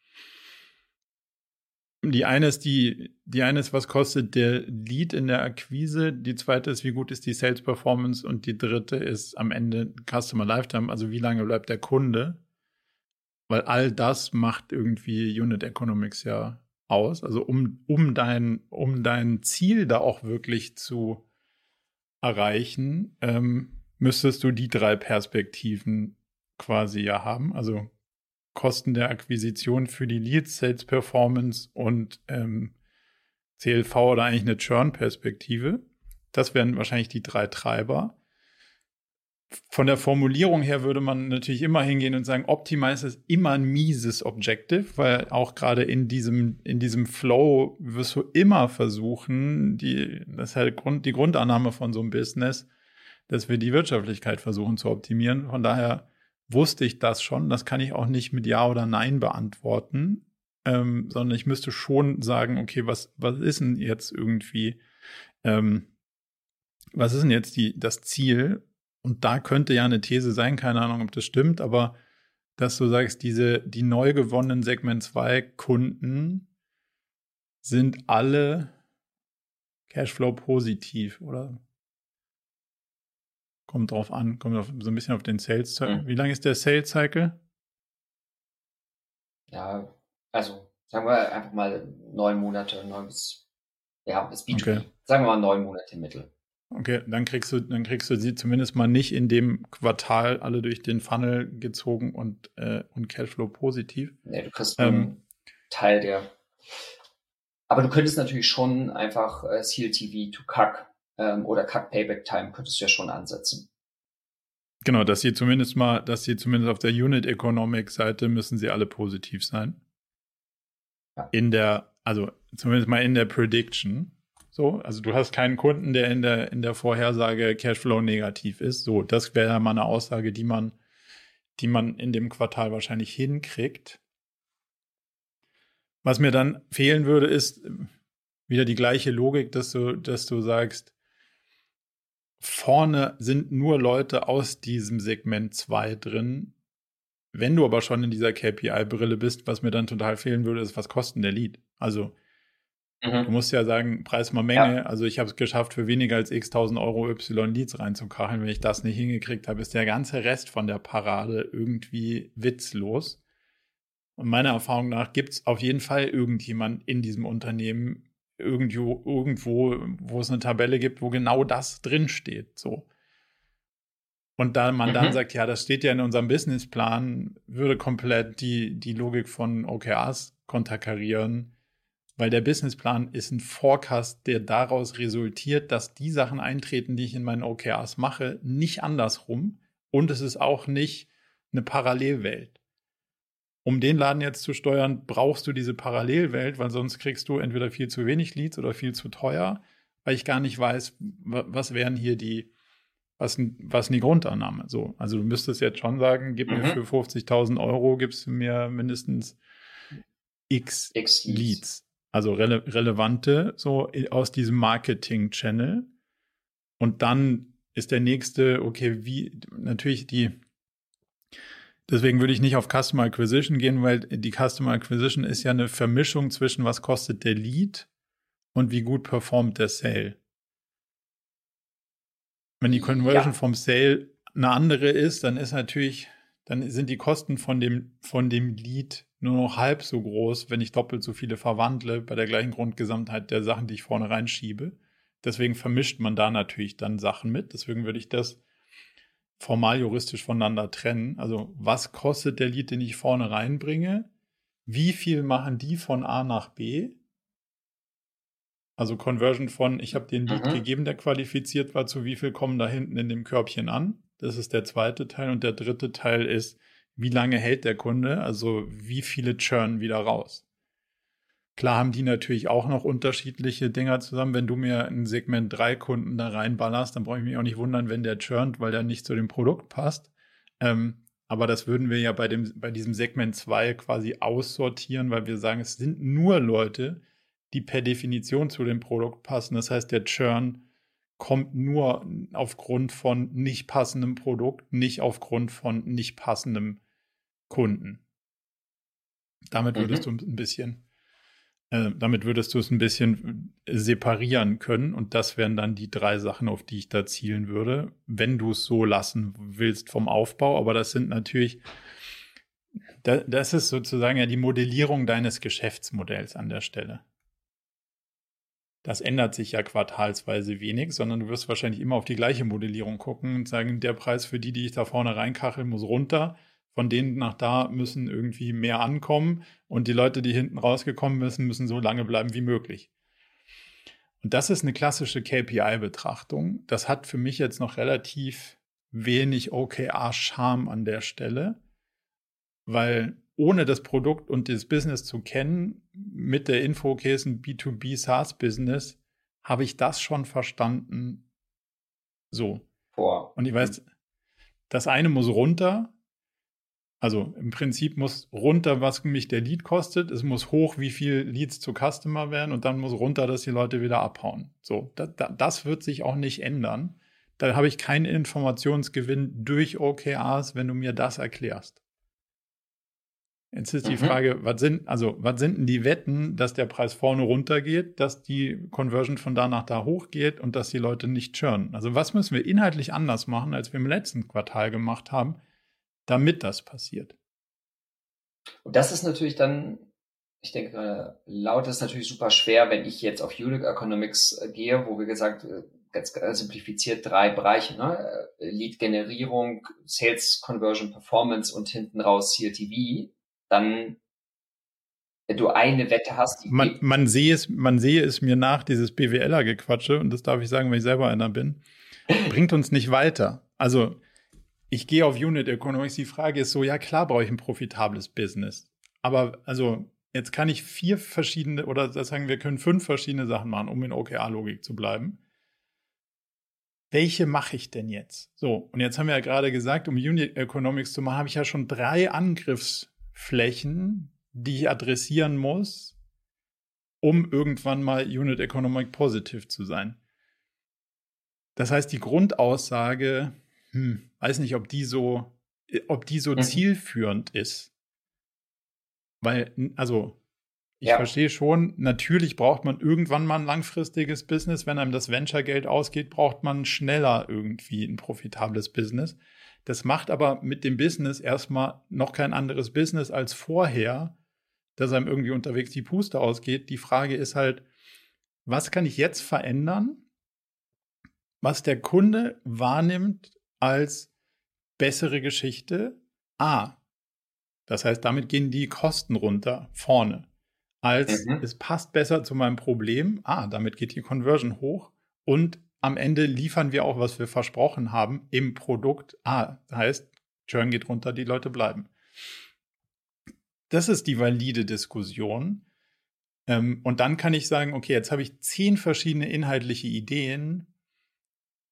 die eine ist die, die eine ist, was kostet der Lead in der Akquise, die zweite ist, wie gut ist die Sales Performance und die dritte ist am Ende Customer Lifetime, also wie lange bleibt der Kunde. Weil all das macht irgendwie Unit Economics ja aus. Also um, um dein, um dein Ziel da auch wirklich zu erreichen, ähm, müsstest du die drei Perspektiven quasi ja haben. Also Kosten der Akquisition für die Lead Sales Performance und ähm, CLV oder eigentlich eine Churn-Perspektive. Das wären wahrscheinlich die drei Treiber. von der Formulierung her würde man natürlich immer hingehen und sagen, Optimize ist immer ein mieses Objective, weil auch gerade in diesem, in diesem Flow wirst du immer versuchen, die, das ist halt Grund, die Grundannahme von so einem Business, dass wir die Wirtschaftlichkeit versuchen zu optimieren. Von daher wusste ich das schon. Das kann ich auch nicht mit Ja oder Nein beantworten, ähm, sondern ich müsste schon sagen, okay, was, was ist denn jetzt irgendwie, ähm, was ist denn jetzt die, das Ziel? Und da könnte ja eine These sein, keine Ahnung, ob das stimmt, aber dass du sagst, diese, die neu gewonnenen Segment 2 Kunden sind alle Cashflow positiv, oder? Kommt drauf an, kommt auf, so ein bisschen auf den Sales Cycle. Mhm. Wie lange ist der Sales Cycle? Ja, also sagen wir einfach mal neun Monate, neun bis, ja, das B2B. Okay. Sagen wir mal neun Monate im Mittel. Okay, dann kriegst du, dann kriegst du sie zumindest mal nicht in dem Quartal alle durch den Funnel gezogen und, äh, und Cashflow positiv. Nee, du kriegst ähm, einen Teil der. Aber du könntest natürlich schon einfach äh, CLTV to CAC ähm, oder CAC Payback Time könntest du ja schon ansetzen. Genau, dass sie zumindest mal, dass sie zumindest auf der Unit Economic Seite müssen sie alle positiv sein. Ja. In der, also zumindest mal in der Prediction. So, also du hast keinen Kunden, der in der, in der Vorhersage Cashflow negativ ist. So, das wäre mal eine Aussage, die man, die man in dem Quartal wahrscheinlich hinkriegt. Was mir dann fehlen würde, ist wieder die gleiche Logik, dass du, dass du sagst, vorne sind nur Leute aus diesem Segment 2 drin. Wenn du aber schon in dieser KPI-Brille bist, was mir dann total fehlen würde, ist, was kostet der Lead? Also, Mhm. Du musst ja sagen, Preis mal Menge. Ja. Also ich habe es geschafft, für weniger als x 1000 Euro Y Leads reinzukacheln. Wenn ich das nicht hingekriegt habe, ist der ganze Rest von der Parade irgendwie witzlos. Und meiner Erfahrung nach gibt es auf jeden Fall irgendjemand in diesem Unternehmen, irgendwo, irgendwo, wo es eine Tabelle gibt, wo genau das drinsteht. So. Und da man mhm. dann sagt, ja, das steht ja in unserem Businessplan, würde komplett die, die Logik von OKRs konterkarieren weil der Businessplan ist ein Forecast, der daraus resultiert, dass die Sachen eintreten, die ich in meinen OKRs mache, nicht andersrum. Und es ist auch nicht eine Parallelwelt. Um den Laden jetzt zu steuern, brauchst du diese Parallelwelt, weil sonst kriegst du entweder viel zu wenig Leads oder viel zu teuer, weil ich gar nicht weiß, was wären hier die, was, was die Grundannahme. So, also du müsstest jetzt schon sagen, gib mhm. mir für 50.000 Euro, gibst du mir mindestens X, X Leads. Leads also rele relevante, so aus diesem Marketing-Channel. Und dann ist der nächste, okay, wie, natürlich die, deswegen würde ich nicht auf Customer Acquisition gehen, weil die Customer Acquisition ist ja eine Vermischung zwischen was kostet der Lead und wie gut performt der Sale. Wenn die Conversion ja. vom Sale eine andere ist, dann ist natürlich, dann sind die Kosten von dem, von dem Lead nur noch halb so groß, wenn ich doppelt so viele verwandle bei der gleichen Grundgesamtheit der Sachen, die ich vorne reinschiebe. Deswegen vermischt man da natürlich dann Sachen mit. Deswegen würde ich das formal juristisch voneinander trennen. Also was kostet der Lead, den ich vorne reinbringe? Wie viel machen die von A nach B? Also Conversion von, ich habe den Lead mhm. gegeben, der qualifiziert war, zu wie viel kommen da hinten in dem Körbchen an? Das ist der zweite Teil. Und der dritte Teil ist, wie lange hält der Kunde, also wie viele churn wieder raus. Klar haben die natürlich auch noch unterschiedliche Dinger zusammen. Wenn du mir ein Segment 3 Kunden da reinballerst, dann brauche ich mich auch nicht wundern, wenn der churnt, weil der nicht zu dem Produkt passt. Ähm, aber das würden wir ja bei, dem, bei diesem Segment 2 quasi aussortieren, weil wir sagen, es sind nur Leute, die per Definition zu dem Produkt passen. Das heißt, der Churn kommt nur aufgrund von nicht passendem Produkt, nicht aufgrund von nicht passendem Kunden. Damit würdest mhm. du ein bisschen, äh, damit würdest du es ein bisschen separieren können und das wären dann die drei Sachen, auf die ich da zielen würde, wenn du es so lassen willst vom Aufbau. Aber das sind natürlich, das ist sozusagen ja die Modellierung deines Geschäftsmodells an der Stelle das ändert sich ja quartalsweise wenig, sondern du wirst wahrscheinlich immer auf die gleiche Modellierung gucken und sagen, der Preis für die, die ich da vorne reinkachel, muss runter. Von denen nach da müssen irgendwie mehr ankommen und die Leute, die hinten rausgekommen müssen, müssen so lange bleiben wie möglich. Und das ist eine klassische KPI-Betrachtung. Das hat für mich jetzt noch relativ wenig OKR-Charme an der Stelle, weil ohne das Produkt und das Business zu kennen, mit der Info, okay, ist ein B2B SaaS-Business, habe ich das schon verstanden. So. Boah. Und ich weiß, das eine muss runter. Also im Prinzip muss runter, was mich der Lead kostet. Es muss hoch, wie viel Leads zu Customer werden und dann muss runter, dass die Leute wieder abhauen. So, da, da, das wird sich auch nicht ändern. Da habe ich keinen Informationsgewinn durch OKRs, wenn du mir das erklärst. Jetzt ist die mhm. Frage, was sind, also, was sind denn die Wetten, dass der Preis vorne runtergeht, dass die Conversion von da nach da hochgeht und dass die Leute nicht churnen? Also, was müssen wir inhaltlich anders machen, als wir im letzten Quartal gemacht haben, damit das passiert? Und das ist natürlich dann, ich denke, laut ist natürlich super schwer, wenn ich jetzt auf Unit Economics äh, gehe, wo wir gesagt, äh, ganz simplifiziert drei Bereiche, ne? Äh, Lead-Generierung, Sales Conversion Performance und hinten raus CLTV dann wenn du eine Wette hast. man, man, sehe es, man sehe es mir nach, dieses BWLer-Gequatsche, und das darf ich sagen, wenn ich selber einer bin, bringt uns nicht weiter. Also, ich gehe auf Unit Economics. Die Frage ist so, ja klar brauche ich ein profitables Business. Aber also, jetzt kann ich vier verschiedene, oder sagen wir können fünf verschiedene Sachen machen, um in OKR-Logik zu bleiben. Welche mache ich denn jetzt? So, und jetzt haben wir ja gerade gesagt, um Unit Economics zu machen, habe ich ja schon drei Angriffs Flächen, die ich adressieren muss, um irgendwann mal Unit Economic Positive zu sein. Das heißt, die Grundaussage, hm, weiß nicht, ob die so, ob die so mhm. zielführend ist. Weil, also, ich ja. verstehe schon, natürlich braucht man irgendwann mal ein langfristiges Business. Wenn einem das Venture-Geld ausgeht, braucht man schneller irgendwie ein profitables Business. Das macht aber mit dem Business erstmal noch kein anderes Business als vorher, dass einem irgendwie unterwegs die Puste ausgeht. Die Frage ist halt, was kann ich jetzt verändern, was der Kunde wahrnimmt als bessere Geschichte? A. Das heißt, damit gehen die Kosten runter vorne. Als mhm. es passt besser zu meinem Problem. A. Damit geht die Conversion hoch. Und am Ende liefern wir auch, was wir versprochen haben im Produkt. Ah, heißt, Churn geht runter, die Leute bleiben. Das ist die valide Diskussion. Ähm, und dann kann ich sagen, okay, jetzt habe ich zehn verschiedene inhaltliche Ideen.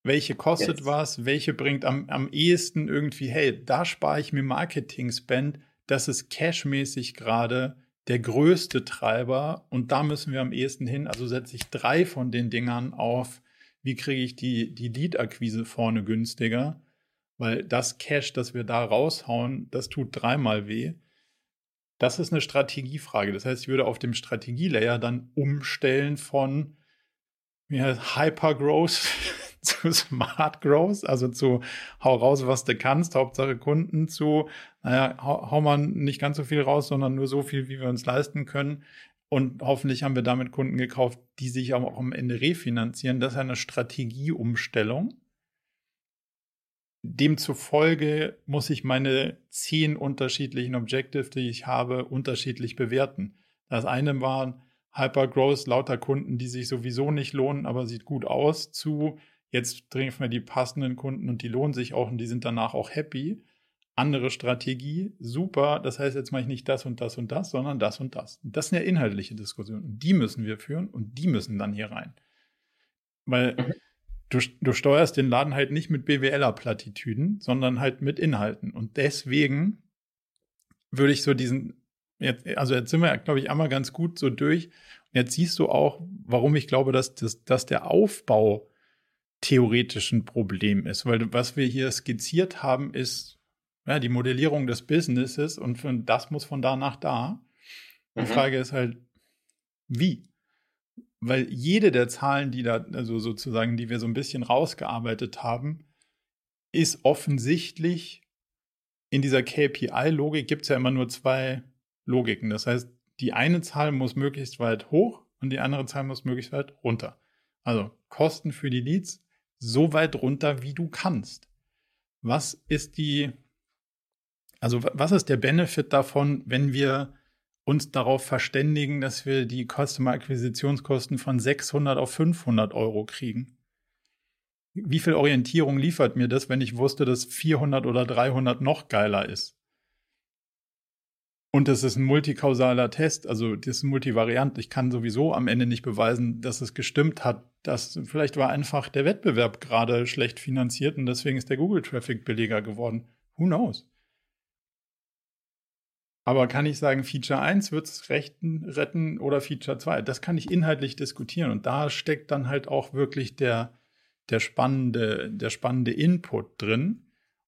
Welche kostet yes. was? Welche bringt am, am ehesten irgendwie, hey, da spare ich mir Marketing-Spend. Das ist cashmäßig gerade der größte Treiber und da müssen wir am ehesten hin. Also setze ich drei von den Dingern auf wie kriege ich die, die Lead-Akquise vorne günstiger, weil das Cash, das wir da raushauen, das tut dreimal weh. Das ist eine Strategiefrage. Das heißt, ich würde auf dem Strategielayer dann umstellen von heißt, Hyper-Growth zu Smart Growth, also zu hau raus, was du kannst, Hauptsache Kunden zu, naja, hau, hau man nicht ganz so viel raus, sondern nur so viel, wie wir uns leisten können. Und hoffentlich haben wir damit Kunden gekauft, die sich auch am Ende refinanzieren. Das ist eine Strategieumstellung. Demzufolge muss ich meine zehn unterschiedlichen Objectives, die ich habe, unterschiedlich bewerten. Das eine war Hypergrowth, lauter Kunden, die sich sowieso nicht lohnen, aber sieht gut aus, zu jetzt treffen wir die passenden Kunden und die lohnen sich auch und die sind danach auch happy andere Strategie, super, das heißt, jetzt mache ich nicht das und das und das, sondern das und das. Und das sind ja inhaltliche Diskussionen. Und die müssen wir führen und die müssen dann hier rein. Weil mhm. du, du steuerst den Laden halt nicht mit BWLer-Plattitüden, sondern halt mit Inhalten. Und deswegen würde ich so diesen, jetzt, also jetzt sind wir, glaube ich, einmal ganz gut so durch. Und jetzt siehst du auch, warum ich glaube, dass, dass, dass der Aufbau theoretisch ein Problem ist. Weil was wir hier skizziert haben, ist ja, die Modellierung des Businesses und für, das muss von da nach da. Die mhm. Frage ist halt, wie? Weil jede der Zahlen, die da, also sozusagen, die wir so ein bisschen rausgearbeitet haben, ist offensichtlich in dieser KPI-Logik gibt es ja immer nur zwei Logiken. Das heißt, die eine Zahl muss möglichst weit hoch und die andere Zahl muss möglichst weit runter. Also Kosten für die Leads so weit runter, wie du kannst. Was ist die also was ist der Benefit davon, wenn wir uns darauf verständigen, dass wir die Customer Akquisitionskosten von 600 auf 500 Euro kriegen? wie viel Orientierung liefert mir das, wenn ich wusste, dass 400 oder 300 noch geiler ist? Und das ist ein multikausaler Test, also das ist multivariant. Ich kann sowieso am Ende nicht beweisen, dass es gestimmt hat. Das, vielleicht war einfach der Wettbewerb gerade schlecht finanziert und deswegen ist der Google-Traffic billiger geworden. Who knows? Aber kann ich sagen, Feature 1 wird es retten oder Feature 2? Das kann ich inhaltlich diskutieren. Und da steckt dann halt auch wirklich der, der, spannende, der spannende Input drin.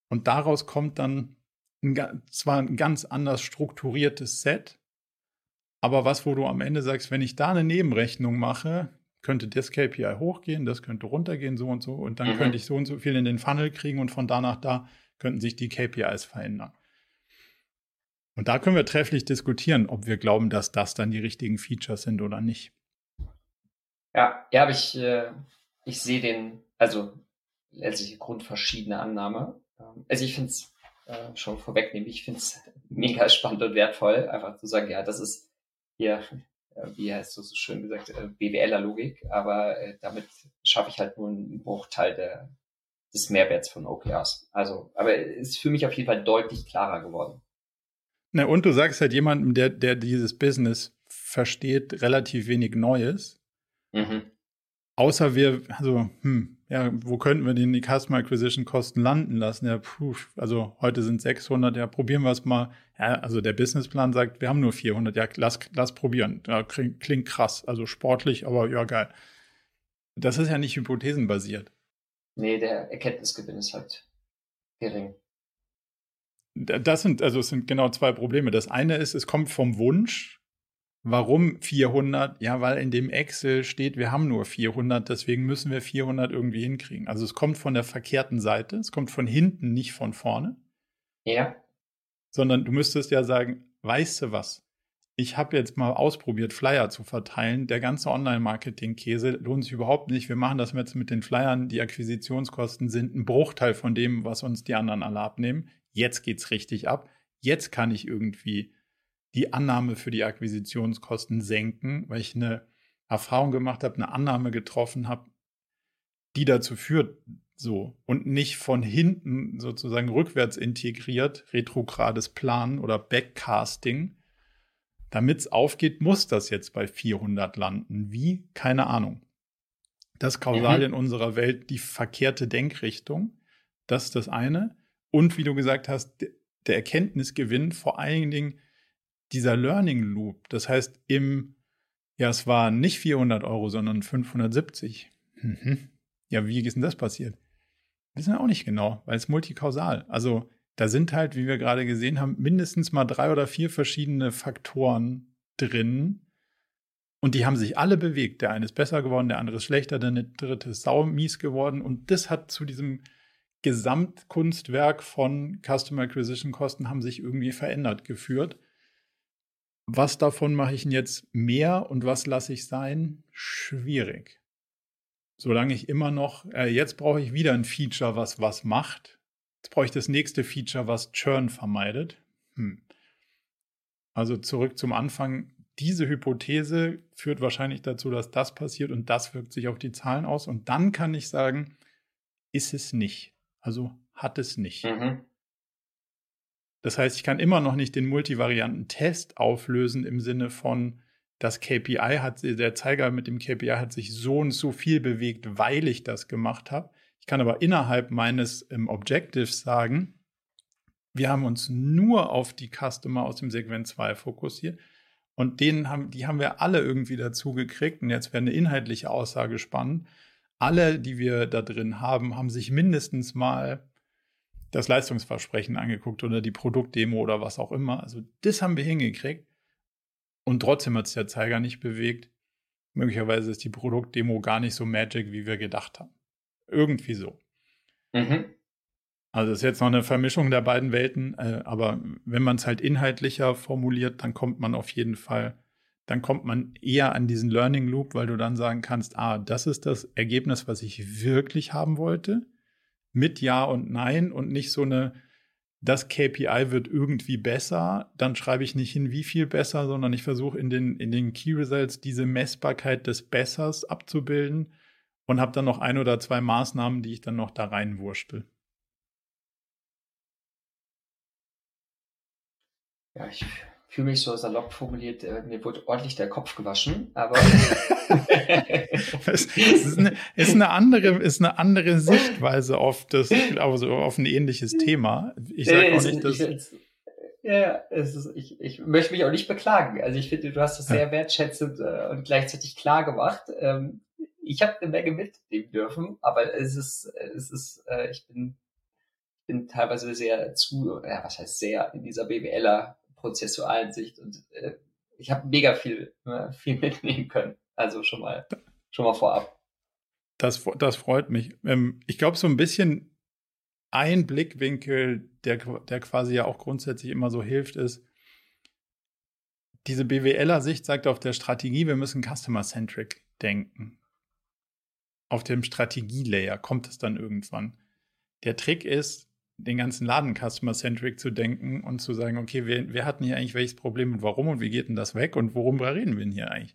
Und daraus kommt dann ein, zwar ein ganz anders strukturiertes Set, aber was, wo du am Ende sagst, wenn ich da eine Nebenrechnung mache, könnte das KPI hochgehen, das könnte runtergehen, so und so, und dann mhm. könnte ich so und so viel in den Funnel kriegen und von da nach da könnten sich die KPIs verändern. Und da können wir trefflich diskutieren, ob wir glauben, dass das dann die richtigen Features sind oder nicht. Ja, ja, aber ich, äh, ich sehe den, also letztlich grundverschiedene Annahme. Ähm, also ich finde es äh, schon vorwegnehmen. Ich finde es mega spannend und wertvoll, einfach zu sagen, ja, das ist hier, äh, wie heißt du so schön gesagt, äh, BWLer-Logik, aber äh, damit schaffe ich halt nur einen Bruchteil der, des Mehrwerts von OKRs. Also, aber es ist für mich auf jeden Fall deutlich klarer geworden. Na, und du sagst halt jemandem, der, der dieses Business versteht, relativ wenig Neues. Mhm. Außer wir, also, hm, ja, wo könnten wir denn die Customer Acquisition Kosten landen lassen? Ja, puh, also heute sind 600, ja, probieren wir es mal. Ja, also der Businessplan sagt, wir haben nur 400, ja, lass, lass probieren. Ja, klingt, klingt krass, also sportlich, aber ja, geil. Das ist ja nicht hypothesenbasiert. Nee, der Erkenntnisgewinn ist halt gering. Das sind, also es sind genau zwei Probleme. Das eine ist, es kommt vom Wunsch, Warum 400? Ja, weil in dem Excel steht, wir haben nur 400, deswegen müssen wir 400 irgendwie hinkriegen. Also es kommt von der verkehrten Seite, es kommt von hinten, nicht von vorne. Ja. Sondern du müsstest ja sagen, weißt du was? Ich habe jetzt mal ausprobiert, Flyer zu verteilen. Der ganze Online-Marketing-Käse lohnt sich überhaupt nicht. Wir machen das jetzt mit den Flyern. Die Akquisitionskosten sind ein Bruchteil von dem, was uns die anderen alle abnehmen. Jetzt geht's richtig ab. Jetzt kann ich irgendwie die Annahme für die Akquisitionskosten senken, weil ich eine Erfahrung gemacht habe, eine Annahme getroffen habe, die dazu führt, so und nicht von hinten sozusagen rückwärts integriert, retrogrades Planen oder Backcasting. Damit es aufgeht, muss das jetzt bei 400 landen. Wie? Keine Ahnung. Das kausal mhm. in unserer Welt die verkehrte Denkrichtung. Das ist das eine. Und wie du gesagt hast, der Erkenntnisgewinn vor allen Dingen dieser Learning Loop, das heißt im, ja, es war nicht 400 Euro, sondern 570. Mhm. Ja, wie ist denn das passiert? Wissen wir auch nicht genau, weil es multikausal. Also da sind halt, wie wir gerade gesehen haben, mindestens mal drei oder vier verschiedene Faktoren drin. Und die haben sich alle bewegt. Der eine ist besser geworden, der andere ist schlechter, der dritte ist saumies geworden. Und das hat zu diesem Gesamtkunstwerk von Customer Acquisition Kosten haben sich irgendwie verändert geführt. Was davon mache ich jetzt mehr und was lasse ich sein? Schwierig. Solange ich immer noch, äh, jetzt brauche ich wieder ein Feature, was was macht. Jetzt brauche ich das nächste Feature, was Churn vermeidet. Hm. Also zurück zum Anfang. Diese Hypothese führt wahrscheinlich dazu, dass das passiert und das wirkt sich auf die Zahlen aus. Und dann kann ich sagen, ist es nicht. Also hat es nicht. Mhm. Das heißt, ich kann immer noch nicht den multivarianten Test auflösen im Sinne von, das KPI hat, der Zeiger mit dem KPI hat sich so und so viel bewegt, weil ich das gemacht habe. Ich kann aber innerhalb meines ähm, Objectives sagen, wir haben uns nur auf die Customer aus dem Segment 2 fokussiert und denen haben, die haben wir alle irgendwie dazu gekriegt. Und jetzt wäre eine inhaltliche Aussage spannend. Alle, die wir da drin haben, haben sich mindestens mal das Leistungsversprechen angeguckt oder die Produktdemo oder was auch immer. Also das haben wir hingekriegt. Und trotzdem hat sich der Zeiger nicht bewegt. Möglicherweise ist die Produktdemo gar nicht so magic, wie wir gedacht haben. Irgendwie so. Mhm. Also ist jetzt noch eine Vermischung der beiden Welten, äh, aber wenn man es halt inhaltlicher formuliert, dann kommt man auf jeden Fall, dann kommt man eher an diesen Learning Loop, weil du dann sagen kannst, ah, das ist das Ergebnis, was ich wirklich haben wollte mit Ja und Nein und nicht so eine, das KPI wird irgendwie besser, dann schreibe ich nicht hin, wie viel besser, sondern ich versuche in den, in den Key Results diese Messbarkeit des Bessers abzubilden. und habe dann noch ein oder zwei Maßnahmen, die ich dann noch da reinwurschtel. Ja, ich fühle mich so salopp formuliert, äh, mir wurde ordentlich der Kopf gewaschen, aber es ist eine, ist eine, andere, ist eine andere Sichtweise auf das, also auf ein ähnliches Thema. Ich sage auch nicht, dass. Ich, ja, es ist, ich, ich möchte mich auch nicht beklagen. Also ich finde, du hast das sehr wertschätzend äh, und gleichzeitig klar gemacht. Ähm, ich habe eine Menge mitnehmen dürfen, aber es ist, es ist, äh, ich bin, bin teilweise sehr zu, ja, was heißt sehr, in dieser BWLer prozessualen Sicht und äh, ich habe mega viel, äh, viel mitnehmen können. Also schon mal, schon mal vorab. Das, das freut mich. Ähm, ich glaube, so ein bisschen ein Blickwinkel, der, der quasi ja auch grundsätzlich immer so hilft, ist, diese BWLer-Sicht sagt auf der Strategie, wir müssen customer-centric denken. Auf dem Strategielayer kommt es dann irgendwann. Der Trick ist, den ganzen Laden customer-centric zu denken und zu sagen, okay, wer, wer hat denn hier eigentlich welches Problem und warum und wie geht denn das weg und worum reden wir denn hier eigentlich?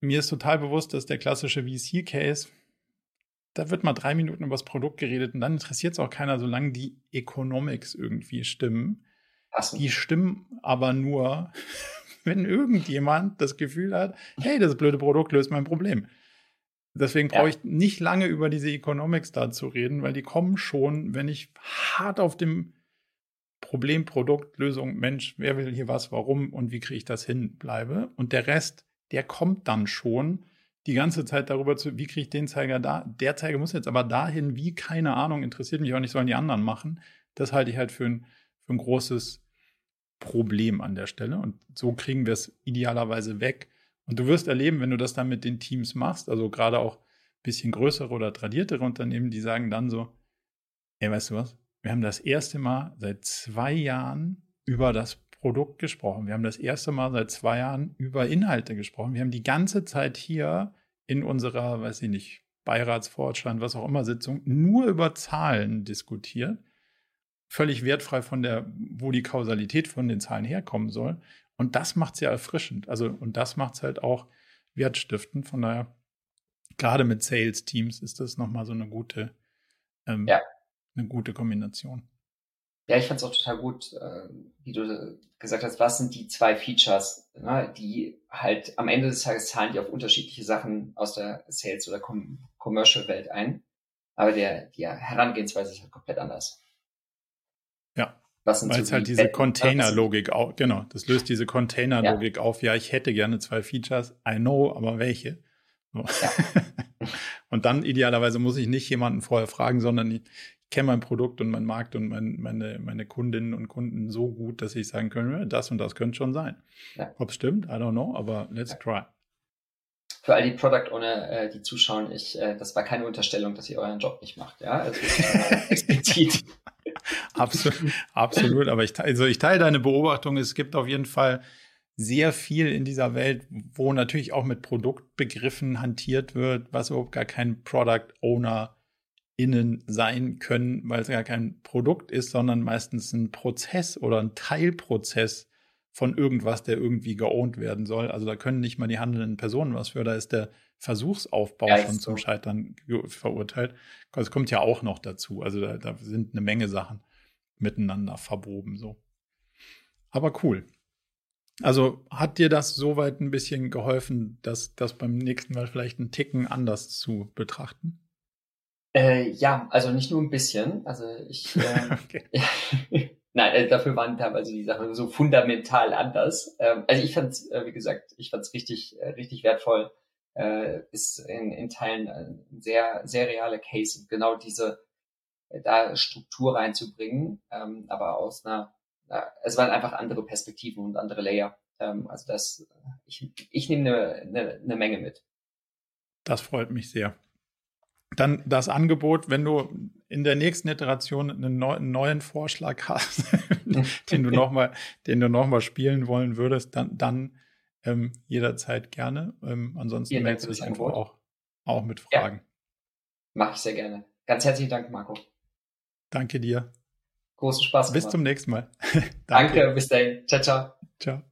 Mir ist total bewusst, dass der klassische VC-Case, da wird mal drei Minuten über das Produkt geredet und dann interessiert es auch keiner, solange die Economics irgendwie stimmen. Passen. Die stimmen aber nur, wenn irgendjemand das Gefühl hat, hey, das blöde Produkt löst mein Problem. Deswegen brauche ja. ich nicht lange über diese Economics da zu reden, weil die kommen schon, wenn ich hart auf dem Problem, Produkt, Lösung, Mensch, wer will hier was, warum und wie kriege ich das hin, bleibe. Und der Rest, der kommt dann schon die ganze Zeit darüber zu, wie kriege ich den Zeiger da. Der Zeiger muss jetzt aber dahin, wie, keine Ahnung, interessiert mich auch nicht, sollen die anderen machen. Das halte ich halt für ein, für ein großes Problem an der Stelle. Und so kriegen wir es idealerweise weg und du wirst erleben, wenn du das dann mit den Teams machst, also gerade auch ein bisschen größere oder tradiertere Unternehmen, die sagen dann so, ey, weißt du was? Wir haben das erste Mal seit zwei Jahren über das Produkt gesprochen. Wir haben das erste Mal seit zwei Jahren über Inhalte gesprochen. Wir haben die ganze Zeit hier in unserer, weiß ich nicht, Beiratsvorstand, was auch immer Sitzung, nur über Zahlen diskutiert. Völlig wertfrei von der, wo die Kausalität von den Zahlen herkommen soll. Und das macht es ja erfrischend. Also, und das macht es halt auch wertstiftend. Von daher, gerade mit Sales-Teams ist das nochmal so eine gute, ähm, ja. eine gute Kombination. Ja, ich fand es auch total gut, äh, wie du gesagt hast, was sind die zwei Features, ne, die halt am Ende des Tages zahlen die auf unterschiedliche Sachen aus der Sales- oder Com Commercial-Welt ein. Aber der, die Herangehensweise ist halt komplett anders. Weil es halt diese Container-Logik auch, genau, das löst diese Container-Logik ja. auf. Ja, ich hätte gerne zwei Features, I know, aber welche? So. Ja. und dann idealerweise muss ich nicht jemanden vorher fragen, sondern ich kenne mein Produkt und meinen Markt und mein, meine, meine Kundinnen und Kunden so gut, dass ich sagen könnte, das und das könnte schon sein. Ja. Ob es stimmt, I don't know, aber let's try. Für all die Product Owner, äh, die zuschauen, ich, äh, das war keine Unterstellung, dass ihr euren Job nicht macht, ja, also explizit. Absolut, absolut. Aber ich, also ich teile deine Beobachtung. Es gibt auf jeden Fall sehr viel in dieser Welt, wo natürlich auch mit Produktbegriffen hantiert wird, was überhaupt gar kein Product Owner innen sein können, weil es gar kein Produkt ist, sondern meistens ein Prozess oder ein Teilprozess von irgendwas, der irgendwie geowned werden soll. Also da können nicht mal die handelnden Personen was für, da ist der Versuchsaufbau ja, schon so. zum Scheitern verurteilt. Das kommt ja auch noch dazu. Also da, da sind eine Menge Sachen miteinander verwoben so. Aber cool. Also hat dir das soweit ein bisschen geholfen, das, das beim nächsten Mal vielleicht einen Ticken anders zu betrachten? Äh, ja, also nicht nur ein bisschen. Also ich, äh, okay. nein, dafür waren teilweise die Sachen so fundamental anders. Ähm, also ich fand äh, wie gesagt, ich fand es richtig, äh, richtig wertvoll, äh, ist in, in Teilen ein sehr, sehr realer Case. Und genau diese, da Struktur reinzubringen, ähm, aber aus einer, es waren einfach andere Perspektiven und andere Layer. Ähm, also das, ich, ich nehme eine, eine, eine Menge mit. Das freut mich sehr. Dann das Angebot, wenn du in der nächsten Iteration einen, neu, einen neuen Vorschlag hast, den du nochmal, den du noch mal spielen wollen würdest, dann, dann ähm, jederzeit gerne. Ähm, ansonsten meldest du dich einfach auch, auch mit Fragen. Ja, Mache ich sehr gerne. Ganz herzlichen Dank, Marco. Danke dir. Großen Spaß. Bis zum nächsten Mal. Danke. Danke, bis dahin. Ciao, ciao. Ciao.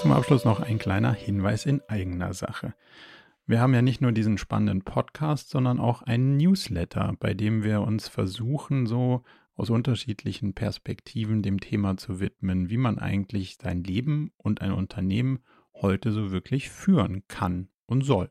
Zum Abschluss noch ein kleiner Hinweis in eigener Sache. Wir haben ja nicht nur diesen spannenden Podcast, sondern auch einen Newsletter, bei dem wir uns versuchen, so aus unterschiedlichen Perspektiven dem Thema zu widmen, wie man eigentlich sein Leben und ein Unternehmen heute so wirklich führen kann und soll.